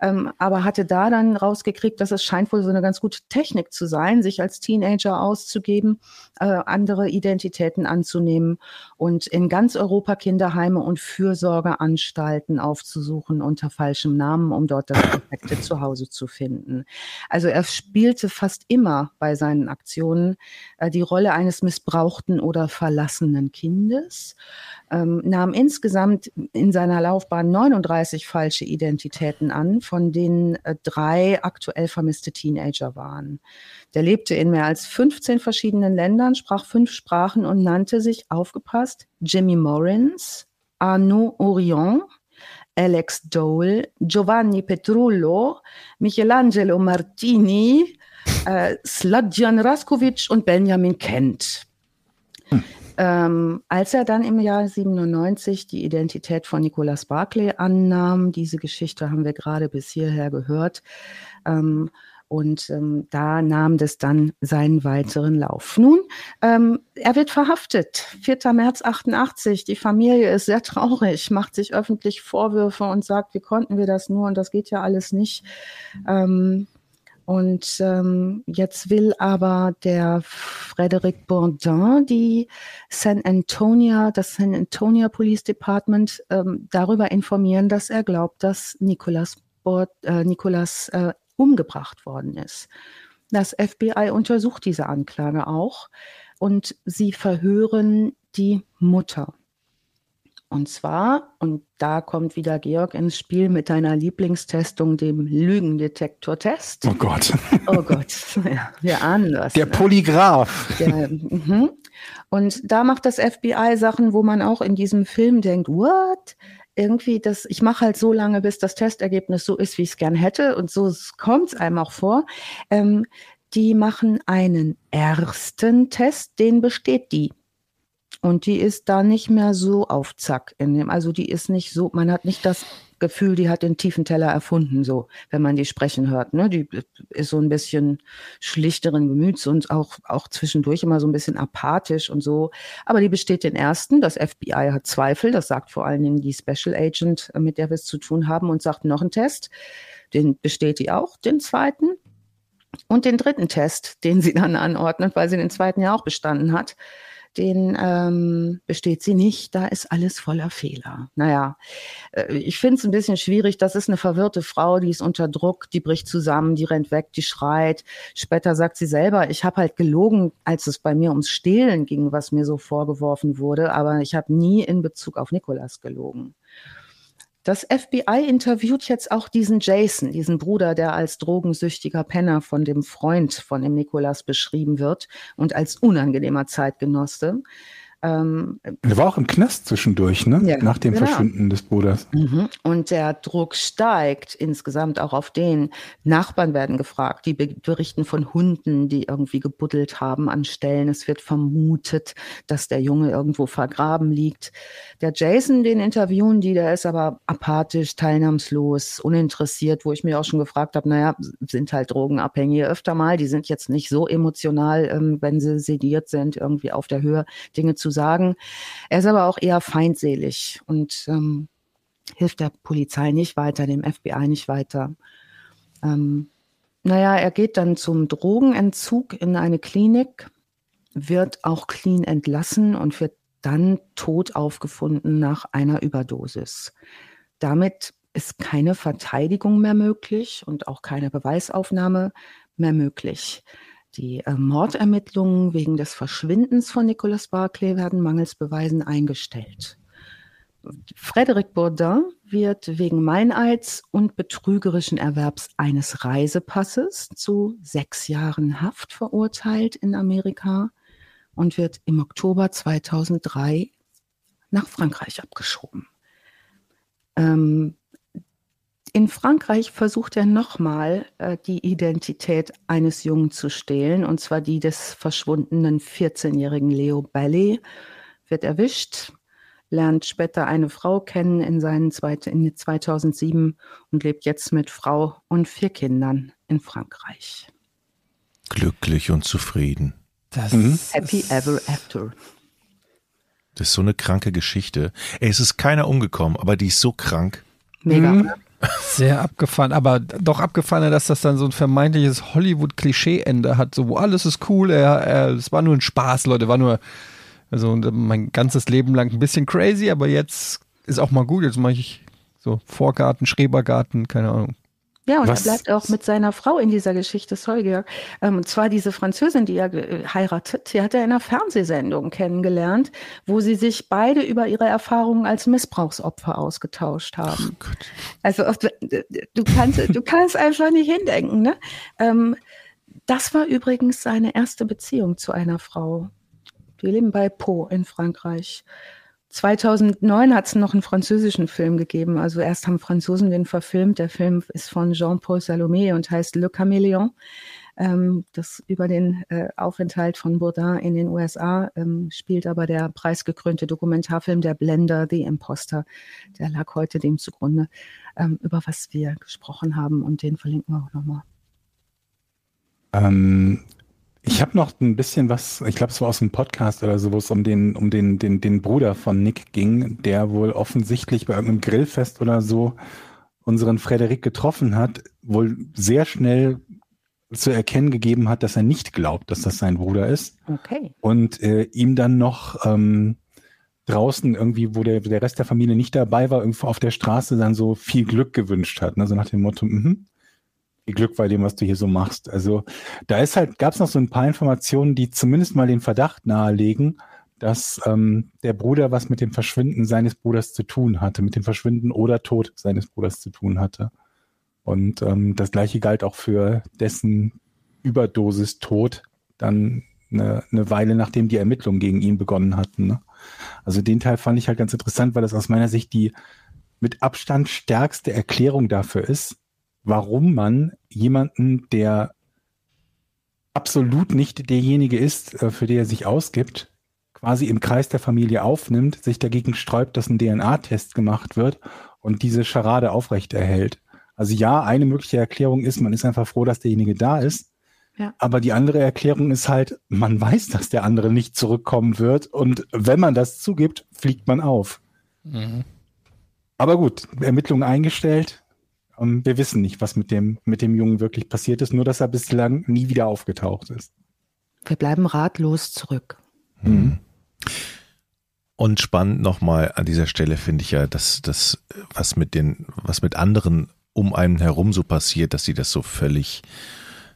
ähm, aber hatte da dann rausgekriegt, dass es scheint wohl so eine ganz gute Technik zu sein, sich als Teenager auszugeben, äh, andere Identitäten anzunehmen und in ganz Europa Kinderheime und Fürsorgeanstalten aufzusuchen unter falschem Namen, um dort das perfekte Zuhause zu finden. Also er spielte fast immer bei seinen Aktionen äh, die Rolle eines missbrauchten oder verlassenen Kindes, ähm, nahm insgesamt in seiner Laufbahn 39 falsche Identitäten an, von denen äh, drei aktuell vermisste Teenager waren. Der lebte in mehr als 15 verschiedenen Ländern, sprach fünf Sprachen und nannte sich, aufgepasst, Jimmy Morins, Arnaud Orion, Alex Dole, Giovanni Petrullo, Michelangelo Martini, äh, Sladjan Raskovic und Benjamin Kent. Hm. Ähm, als er dann im Jahr 97 die Identität von Nicolas Barclay annahm, diese Geschichte haben wir gerade bis hierher gehört, ähm, und ähm, da nahm das dann seinen weiteren Lauf. Nun, ähm, er wird verhaftet. 4. März 88. Die Familie ist sehr traurig, macht sich öffentlich Vorwürfe und sagt, wie konnten wir das nur und das geht ja alles nicht. Ähm, und ähm, jetzt will aber der Frederic Bourdin die San Antonio, das San Antonio Police Department ähm, darüber informieren, dass er glaubt, dass Nicolas, Bourd, äh, Nicolas äh, umgebracht worden ist. Das FBI untersucht diese Anklage auch und sie verhören die Mutter. Und zwar, und da kommt wieder Georg ins Spiel mit deiner Lieblingstestung, dem Lügendetektor-Test. Oh Gott. Oh Gott, ja, wir ahnen das. Der ne? Polygraph. Der, mhm. Und da macht das FBI Sachen, wo man auch in diesem Film denkt, what? Irgendwie das, ich mache halt so lange, bis das Testergebnis so ist, wie ich es gern hätte. Und so kommt es einem auch vor. Ähm, die machen einen ersten Test, den besteht die. Und die ist da nicht mehr so auf Zack in dem, also die ist nicht so, man hat nicht das Gefühl, die hat den tiefen Teller erfunden, so, wenn man die sprechen hört, ne? Die ist so ein bisschen schlichteren Gemüts und auch, auch zwischendurch immer so ein bisschen apathisch und so. Aber die besteht den ersten. Das FBI hat Zweifel. Das sagt vor allen Dingen die Special Agent, äh, mit der wir es zu tun haben und sagt noch einen Test. Den besteht die auch, den zweiten. Und den dritten Test, den sie dann anordnet, weil sie den zweiten ja auch bestanden hat den ähm, besteht sie nicht, da ist alles voller Fehler. Naja, äh, ich finde es ein bisschen schwierig, das ist eine verwirrte Frau, die ist unter Druck, die bricht zusammen, die rennt weg, die schreit. Später sagt sie selber, ich habe halt gelogen, als es bei mir ums Stehlen ging, was mir so vorgeworfen wurde, aber ich habe nie in Bezug auf Nikolas gelogen. Das FBI interviewt jetzt auch diesen Jason, diesen Bruder, der als drogensüchtiger Penner von dem Freund von dem Nikolas beschrieben wird und als unangenehmer Zeitgenosse. Ähm, er war auch im Knast zwischendurch, ne? Ja, Nach dem genau. Verschwinden des Bruders. Mhm. Und der Druck steigt insgesamt auch auf den. Nachbarn werden gefragt, die berichten von Hunden, die irgendwie gebuddelt haben an Stellen. Es wird vermutet, dass der Junge irgendwo vergraben liegt. Der Jason, den interviewen die, der ist aber apathisch, teilnahmslos, uninteressiert, wo ich mir auch schon gefragt habe, naja, sind halt Drogenabhängige öfter mal. Die sind jetzt nicht so emotional, ähm, wenn sie sediert sind, irgendwie auf der Höhe Dinge zu sagen. Er ist aber auch eher feindselig und ähm, hilft der Polizei nicht weiter, dem FBI nicht weiter. Ähm, naja, er geht dann zum Drogenentzug in eine Klinik, wird auch clean entlassen und wird dann tot aufgefunden nach einer Überdosis. Damit ist keine Verteidigung mehr möglich und auch keine Beweisaufnahme mehr möglich. Die äh, Mordermittlungen wegen des Verschwindens von Nicholas Barclay werden mangels Beweisen eingestellt. Frédéric Bourdin wird wegen Meineids und betrügerischen Erwerbs eines Reisepasses zu sechs Jahren Haft verurteilt in Amerika und wird im Oktober 2003 nach Frankreich abgeschoben. Ähm, in Frankreich versucht er nochmal äh, die Identität eines Jungen zu stehlen, und zwar die des verschwundenen 14-jährigen Leo Ballet, wird erwischt, lernt später eine Frau kennen in, seinen zweit, in 2007 und lebt jetzt mit Frau und vier Kindern in Frankreich. Glücklich und zufrieden. Das mhm. Happy ever after. Das ist so eine kranke Geschichte. Ey, es ist keiner umgekommen, aber die ist so krank. Mega. Mhm. Sehr abgefahren, aber doch abgefahrener, dass das dann so ein vermeintliches Hollywood-Klischee-Ende hat, so wo alles ist cool, es war nur ein Spaß, Leute, war nur, also mein ganzes Leben lang ein bisschen crazy, aber jetzt ist auch mal gut, jetzt mache ich so Vorgarten, Schrebergarten, keine Ahnung. Ja, und Was? er bleibt auch mit seiner Frau in dieser Geschichte, sorry Georg. Ähm, und zwar diese Französin, die er heiratet, die hat er in einer Fernsehsendung kennengelernt, wo sie sich beide über ihre Erfahrungen als Missbrauchsopfer ausgetauscht haben. Oh also du kannst, du kannst einfach nicht hindenken. Ne? Ähm, das war übrigens seine erste Beziehung zu einer Frau. Die leben bei Po in Frankreich. 2009 hat es noch einen französischen Film gegeben. Also erst haben Franzosen den verfilmt. Der Film ist von Jean-Paul Salomé und heißt Le Caméléon. Ähm, das über den äh, Aufenthalt von Bourdain in den USA ähm, spielt aber der preisgekrönte Dokumentarfilm Der Blender, The Imposter. Der lag heute dem zugrunde, ähm, über was wir gesprochen haben und den verlinken wir auch nochmal. Ich habe noch ein bisschen was, ich glaube, es war aus einem Podcast oder so, wo es um den, um den, den, den Bruder von Nick ging, der wohl offensichtlich bei irgendeinem Grillfest oder so unseren Frederik getroffen hat, wohl sehr schnell zu erkennen gegeben hat, dass er nicht glaubt, dass das sein Bruder ist. Okay. Und äh, ihm dann noch ähm, draußen irgendwie, wo der, der Rest der Familie nicht dabei war, irgendwo auf der Straße dann so viel Glück gewünscht hat. Ne? So nach dem Motto, mhm, viel Glück bei dem, was du hier so machst. Also da ist halt, gab es noch so ein paar Informationen, die zumindest mal den Verdacht nahelegen, dass ähm, der Bruder was mit dem Verschwinden seines Bruders zu tun hatte, mit dem Verschwinden oder Tod seines Bruders zu tun hatte. Und ähm, das gleiche galt auch für dessen Überdosis Tod dann eine, eine Weile nachdem die Ermittlungen gegen ihn begonnen hatten. Ne? Also den Teil fand ich halt ganz interessant, weil das aus meiner Sicht die mit Abstand stärkste Erklärung dafür ist, warum man jemanden, der absolut nicht derjenige ist, äh, für den er sich ausgibt, quasi im Kreis der Familie aufnimmt, sich dagegen sträubt, dass ein DNA-Test gemacht wird und diese Scharade aufrechterhält. Also ja, eine mögliche Erklärung ist, man ist einfach froh, dass derjenige da ist. Ja. Aber die andere Erklärung ist halt, man weiß, dass der andere nicht zurückkommen wird und wenn man das zugibt, fliegt man auf. Mhm. Aber gut, Ermittlungen eingestellt, um, wir wissen nicht, was mit dem, mit dem Jungen wirklich passiert ist, nur dass er bislang nie wieder aufgetaucht ist. Wir bleiben ratlos zurück. Mhm. Und spannend nochmal an dieser Stelle finde ich ja, dass das, was mit den, was mit anderen um einen herum so passiert, dass sie das so völlig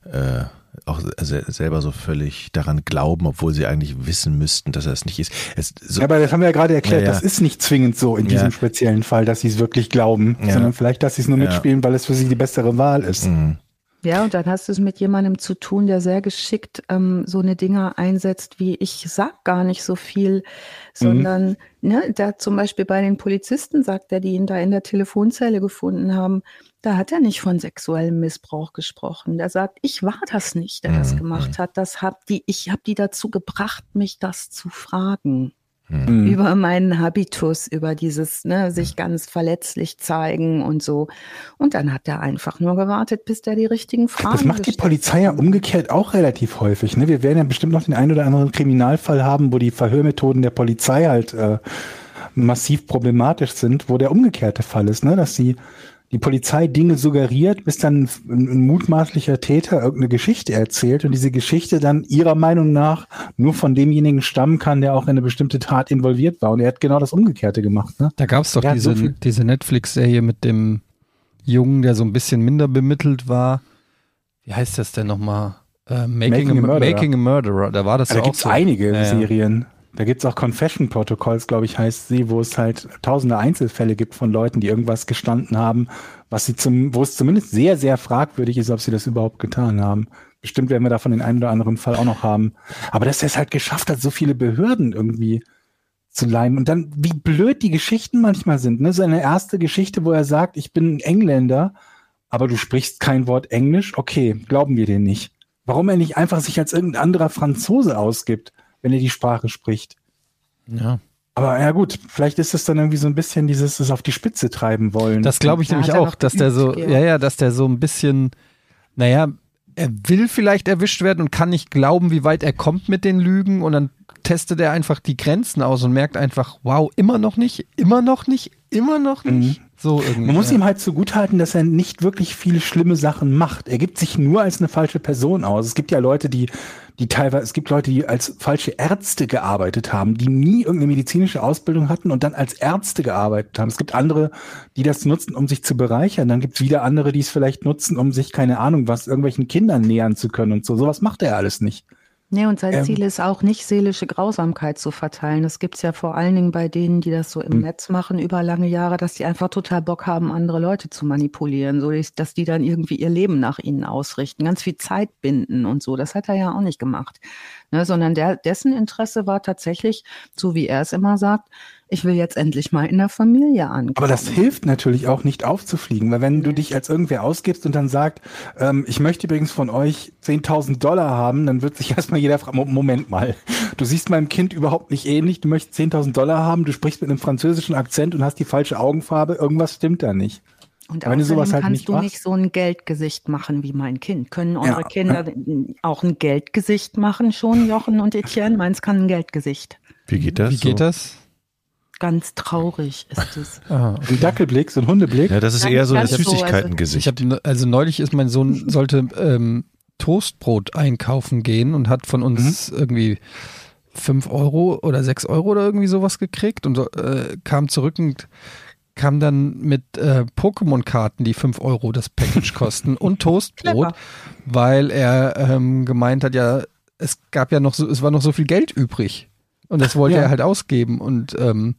äh, auch selber so völlig daran glauben, obwohl sie eigentlich wissen müssten, dass er es nicht ist. Es, so, ja, aber das haben wir ja gerade erklärt, ja, ja. das ist nicht zwingend so in diesem speziellen Fall, dass sie es wirklich glauben, sondern vielleicht, dass sie es nur mitspielen, weil es für sie die bessere Wahl ist. Mhm. Ja, und dann hast du es mit jemandem zu tun, der sehr geschickt ähm, so eine Dinger einsetzt, wie ich sag gar nicht so viel, sondern mhm. ne, da zum Beispiel bei den Polizisten sagt er, die ihn da in der Telefonzelle gefunden haben, da hat er nicht von sexuellem Missbrauch gesprochen. Der sagt, ich war das nicht, der mhm. das gemacht hat. Das hab die, ich habe die dazu gebracht, mich das zu fragen. Mhm. Über meinen Habitus, über dieses, ne, sich ganz verletzlich zeigen und so. Und dann hat er einfach nur gewartet, bis der die richtigen Fragen Das macht die Polizei ja umgekehrt auch relativ häufig. Ne? Wir werden ja bestimmt noch den einen oder anderen Kriminalfall haben, wo die Verhörmethoden der Polizei halt äh, massiv problematisch sind, wo der umgekehrte Fall ist, ne? dass sie die Polizei Dinge suggeriert, bis dann ein, mutmaßlicher Täter irgendeine Geschichte erzählt und diese Geschichte dann ihrer Meinung nach nur von demjenigen stammen kann, der auch in eine bestimmte Tat involviert war. Und er hat genau das Umgekehrte gemacht. Ne? Da gab es doch diese, so diese Netflix-Serie mit dem Jungen, der so ein bisschen minder bemittelt war. Wie heißt das denn nochmal? Äh, Making, Making, a, a Making, a, Murderer. Da war das ja, da auch gibt's so. einige ja, Serien. Da gibt's auch Confession Protocols, glaube ich, heißt sie, wo es halt tausende Einzelfälle gibt von Leuten, die irgendwas gestanden haben, was sie zum, wo es zumindest sehr, sehr fragwürdig ist, ob sie das überhaupt getan haben. Bestimmt werden wir davon den einen oder anderen Fall auch noch haben. Aber dass er es halt geschafft hat, so viele Behörden irgendwie zu leihen. Und dann, wie blöd die Geschichten manchmal sind. Ne? Seine erste Geschichte, wo er sagt, ich bin ein Engländer, aber du sprichst kein Wort Englisch. Okay, glauben wir dir nicht. Warum er nicht einfach sich als irgendein anderer Franzose ausgibt, wenn er die Sprache spricht? Ja. Aber ja gut, vielleicht ist es dann irgendwie so ein bisschen dieses es auf die Spitze treiben wollen. Das glaube ich Da nämlich auch, dass der so, ja, ja. ja, dass der so ein bisschen, naja, er will vielleicht erwischt werden und kann nicht glauben, wie weit er kommt mit den Lügen und dann testet er einfach die Grenzen aus und merkt einfach, wow, immer noch nicht, immer noch nicht, immer noch nicht. So irgendwie. Man muss ihm halt zugutehalten, dass er nicht wirklich viele schlimme Sachen macht. Er gibt sich nur als eine falsche Person aus. Es gibt ja Leute, die, die teilweise, es gibt Leute, die als falsche Ärzte gearbeitet haben, die nie irgendeine medizinische Ausbildung hatten und dann als Ärzte gearbeitet haben. Es gibt andere, die das nutzen, um sich zu bereichern. Dann gibt es wieder andere, die es vielleicht nutzen, um sich, keine Ahnung, was irgendwelchen Kindern nähern zu können und so. Sowas macht er alles nicht. Nee, und sein Ähm. Ziel ist auch nicht, seelische Grausamkeit zu verteilen. Das gibt's ja vor allen Dingen bei denen, die das so im Hm. Netz machen über lange Jahre, dass die einfach total Bock haben, andere Leute zu manipulieren, so dass die dann irgendwie ihr Leben nach ihnen ausrichten, ganz viel Zeit binden und so. Das hat er ja auch nicht gemacht. Ne, sondern der, dessen Interesse war tatsächlich, so wie er es immer sagt, ich will jetzt endlich mal in der Familie ankommen. Aber das hilft natürlich auch nicht aufzufliegen, weil wenn du dich als irgendwer ausgibst und dann sagt, ähm, ich möchte übrigens von euch 10.000 Dollar haben, dann wird sich erstmal jeder fragen, Mo- Moment mal, du siehst meinem Kind überhaupt nicht ähnlich, du möchtest 10.000 Dollar haben, du sprichst mit einem französischen Akzent und hast die falsche Augenfarbe, irgendwas stimmt da nicht. Und wenn du außerdem sowas halt kannst nicht du machst- nicht so ein Geldgesicht machen wie mein Kind. Können unsere Ja. Kinder auch ein Geldgesicht machen schon, Jochen und Etienne? Meins kann ein Geldgesicht. Wie geht das? Wie geht das? Ganz traurig ist es. Ah, Ein Dackelblick, so ein Hundeblick. Ja, das ist Ganz- eher so ein ganz so, also- Süßigkeitengesicht. also neulich ist mein Sohn sollte ähm, Toastbrot einkaufen gehen und hat von uns irgendwie fünf Euro oder sechs Euro oder irgendwie sowas gekriegt und äh, kam zurück und kam dann mit äh, Pokémon-Karten, die fünf Euro das Package kosten und Toastbrot, weil er ähm, gemeint hat, ja, es gab ja noch so, es war noch so viel Geld übrig und das wollte Ja. er halt ausgeben und ähm,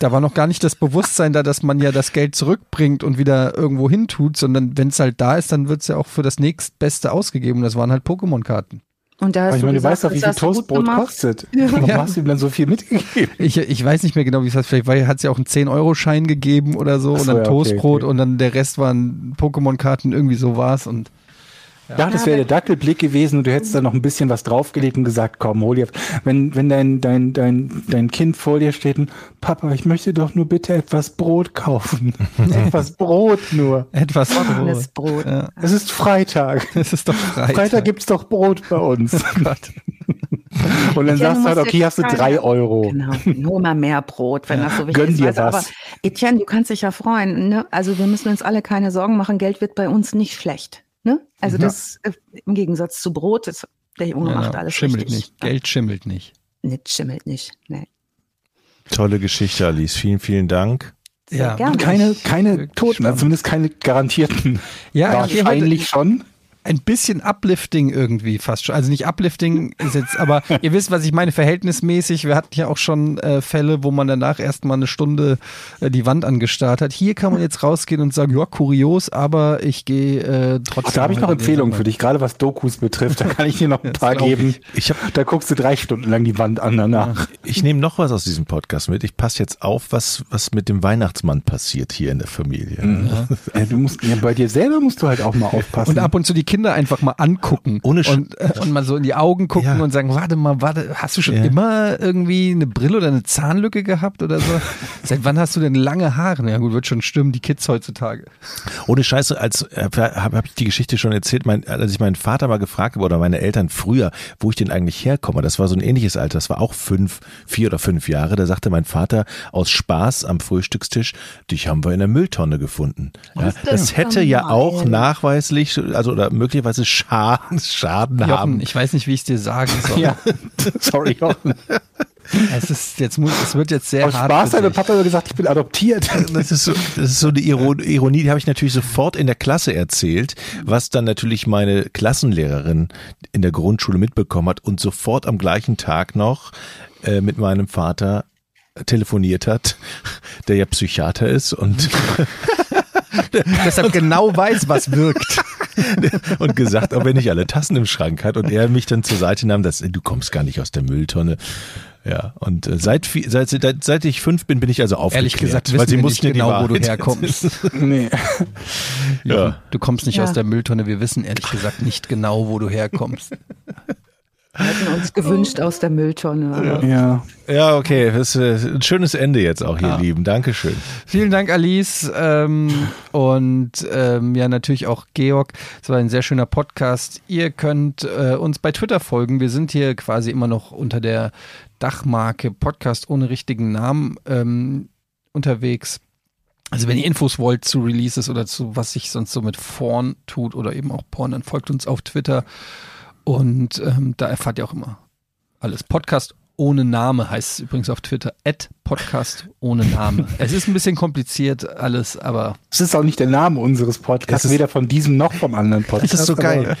da war noch gar nicht das Bewusstsein da, dass man ja das Geld zurückbringt und wieder irgendwo hin tut, sondern wenn es halt da ist, dann wird es ja auch für das nächstbeste ausgegeben. Das waren halt Pokémon-Karten. Und da hast Aber ich du meine, du gesagt, weißt doch, wie viel Toastbrot kostet. Warum Ja. hast du ihm dann so viel mitgegeben? Ich, ich weiß nicht mehr genau, wie es heißt. Vielleicht hat es ja auch einen 10-Euro-Schein gegeben oder so so, und dann ja, okay, Toastbrot okay. und dann der Rest waren Pokémon-Karten, irgendwie so war's und Ja, das wäre der Dackelblick gewesen und du hättest da noch ein bisschen was draufgelegt und gesagt, komm, hol dir. Wenn, wenn dein, dein, dein, dein Kind vor dir steht und Papa, ich möchte doch nur bitte etwas Brot kaufen. etwas Brot nur. etwas Trockenes Brot. Brot. Ja, Es ist Freitag. es ist doch Freitag. Freitag gibt's doch Brot bei uns. und dann Ja, sagst du halt, okay, hast du drei Euro. Genau, nur mal mehr Brot, wenn das so wichtig Gönn ist. dir Weißt du, was. Aber Etienne, du kannst dich ja freuen. Ne? Also wir müssen uns alle keine Sorgen machen. Geld wird bei uns nicht schlecht. Ne? Also Ja. das äh, im Gegensatz zu Brot, das, der Junge Ja, macht alles schimmelt richtig. nicht. Geld schimmelt nicht. Nee, schimmelt nicht. Nee. Tolle Geschichte, Alice. Vielen, vielen Dank. Sehr Ja. gerne. Keine, keine Toten, also zumindest keine garantierten. Ja, Wahrscheinlich schon. Ein bisschen Uplifting irgendwie fast schon. Also nicht Uplifting ist jetzt, aber ihr wisst, was ich meine, verhältnismäßig. Wir hatten ja auch schon äh, Fälle, wo man danach erstmal eine Stunde äh, die Wand angestarrt hat. Hier kann man jetzt rausgehen und sagen, ja, kurios, aber ich gehe äh, trotzdem. Ach, da habe ich noch Empfehlungen für dich, gerade was Dokus betrifft. Da kann ich dir noch ein paar glaub ich. geben. Ich hab- da guckst du drei Stunden lang die Wand an danach. Ich nehme noch was aus diesem Podcast mit. Ich passe jetzt auf, was, was mit dem Weihnachtsmann passiert hier in der Familie. Ja, du musst, ja, bei dir selber musst du halt auch mal aufpassen. Und ab und zu die Kinder einfach mal angucken Ohne Sch- und, äh, und mal so in die Augen gucken Ja. und sagen, warte mal, warte, hast du schon Ja. immer irgendwie eine Brille oder eine Zahnlücke gehabt oder so? Seit wann hast du denn lange Haare? Ja gut, wird schon stimmen, die Kids heutzutage. Ohne Scheiße, als äh, habe hab ich die Geschichte schon erzählt, mein, als ich meinen Vater mal gefragt habe oder meine Eltern früher, wo ich denn eigentlich herkomme. Das war so ein ähnliches Alter, das war auch fünf, vier oder fünf Jahre. Da sagte mein Vater aus Spaß am Frühstückstisch, dich haben wir in der Mülltonne gefunden. Ja, das hätte ja auch nachweislich, also oder möglicherweise Schaden, Schaden Jochen, haben. ich weiß nicht, wie ich es dir sagen soll. ja, sorry. Jochen. Es ist jetzt muss, es wird jetzt sehr Aus hart. Spaß hat dich. Papa immer gesagt, ich bin adoptiert. Das ist so, das ist so eine Iro- Ironie, die habe ich natürlich sofort in der Klasse erzählt, was dann natürlich meine Klassenlehrerin in der Grundschule mitbekommen hat und sofort am gleichen Tag noch äh, mit meinem Vater telefoniert hat, der ja Psychiater ist und, Deshalb genau weiß, was wirkt. und gesagt, ob er nicht alle Tassen im Schrank hat und er mich dann zur Seite nahm, dass du kommst gar nicht aus der Mülltonne. Ja, und äh, seit, seit, seit, seit ich fünf bin, bin ich also aufgeklärt. Ehrlich gesagt, weil wissen sie wir mussten nicht genau, wo du herkommst. nee. Ja. Du kommst nicht Ja. aus der Mülltonne. Wir wissen ehrlich gesagt nicht genau, wo du herkommst. Wir hätten uns gewünscht aus der Mülltonne. Ja. Ja, okay, das ist äh, ein schönes Ende jetzt auch, ihr Ja. Lieben. Dankeschön. Vielen Dank, Alice. Ähm, und ähm, ja, natürlich auch Georg. Es war ein sehr schöner Podcast. Ihr könnt äh, uns bei Twitter folgen. Wir sind hier quasi immer noch unter der Dachmarke Podcast ohne richtigen Namen ähm, unterwegs. Also wenn ihr Infos wollt zu Releases oder zu was sich sonst so mit Porn tut oder eben auch Porn, dann folgt uns auf Twitter. Und ähm, da erfahrt ihr auch immer alles. Podcast ohne Name heißt es übrigens auf Twitter. At Podcast ohne Name. es ist ein bisschen kompliziert alles, aber Es ist auch nicht der Name unseres Podcasts, Es ist- weder von diesem noch vom anderen Podcast. Das ist so geil.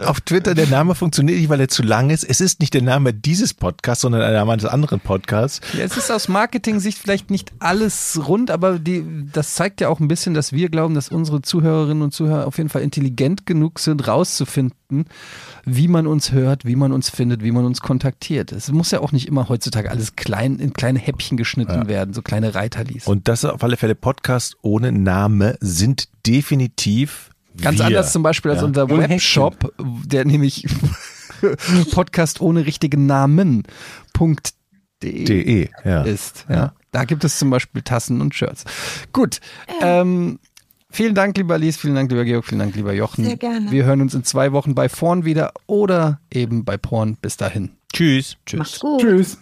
Auf Twitter der Name funktioniert nicht, weil er zu lang ist. Es ist nicht der Name dieses Podcasts, sondern der Name eines anderen Podcasts. ja, es ist aus Marketing-Sicht vielleicht nicht alles rund, aber die, das zeigt ja auch ein bisschen, dass wir glauben, dass unsere Zuhörerinnen und Zuhörer auf jeden Fall intelligent genug sind, rauszufinden, wie man uns hört, wie man uns findet, wie man uns kontaktiert. Es muss ja auch nicht immer heutzutage alles klein in kleine Häppchen geschnitten werden, so kleine Reiterlis. Und das auf alle Fälle Podcasts ohne Name sind definitiv Ganz wir. anders zum Beispiel als Ja. unser Webshop, der nämlich Podcast ohne richtigen Namen. Punkt .de De, ja. ist. Ja. Da gibt es zum Beispiel Tassen und Shirts. Gut. Ähm, vielen Dank, lieber Alice, vielen Dank, lieber Georg, vielen Dank, lieber Jochen. Sehr gerne. Wir hören uns in zwei Wochen bei Porn wieder oder eben bei Porn. Bis dahin. Tschüss. Tschüss. Macht's gut. Tschüss.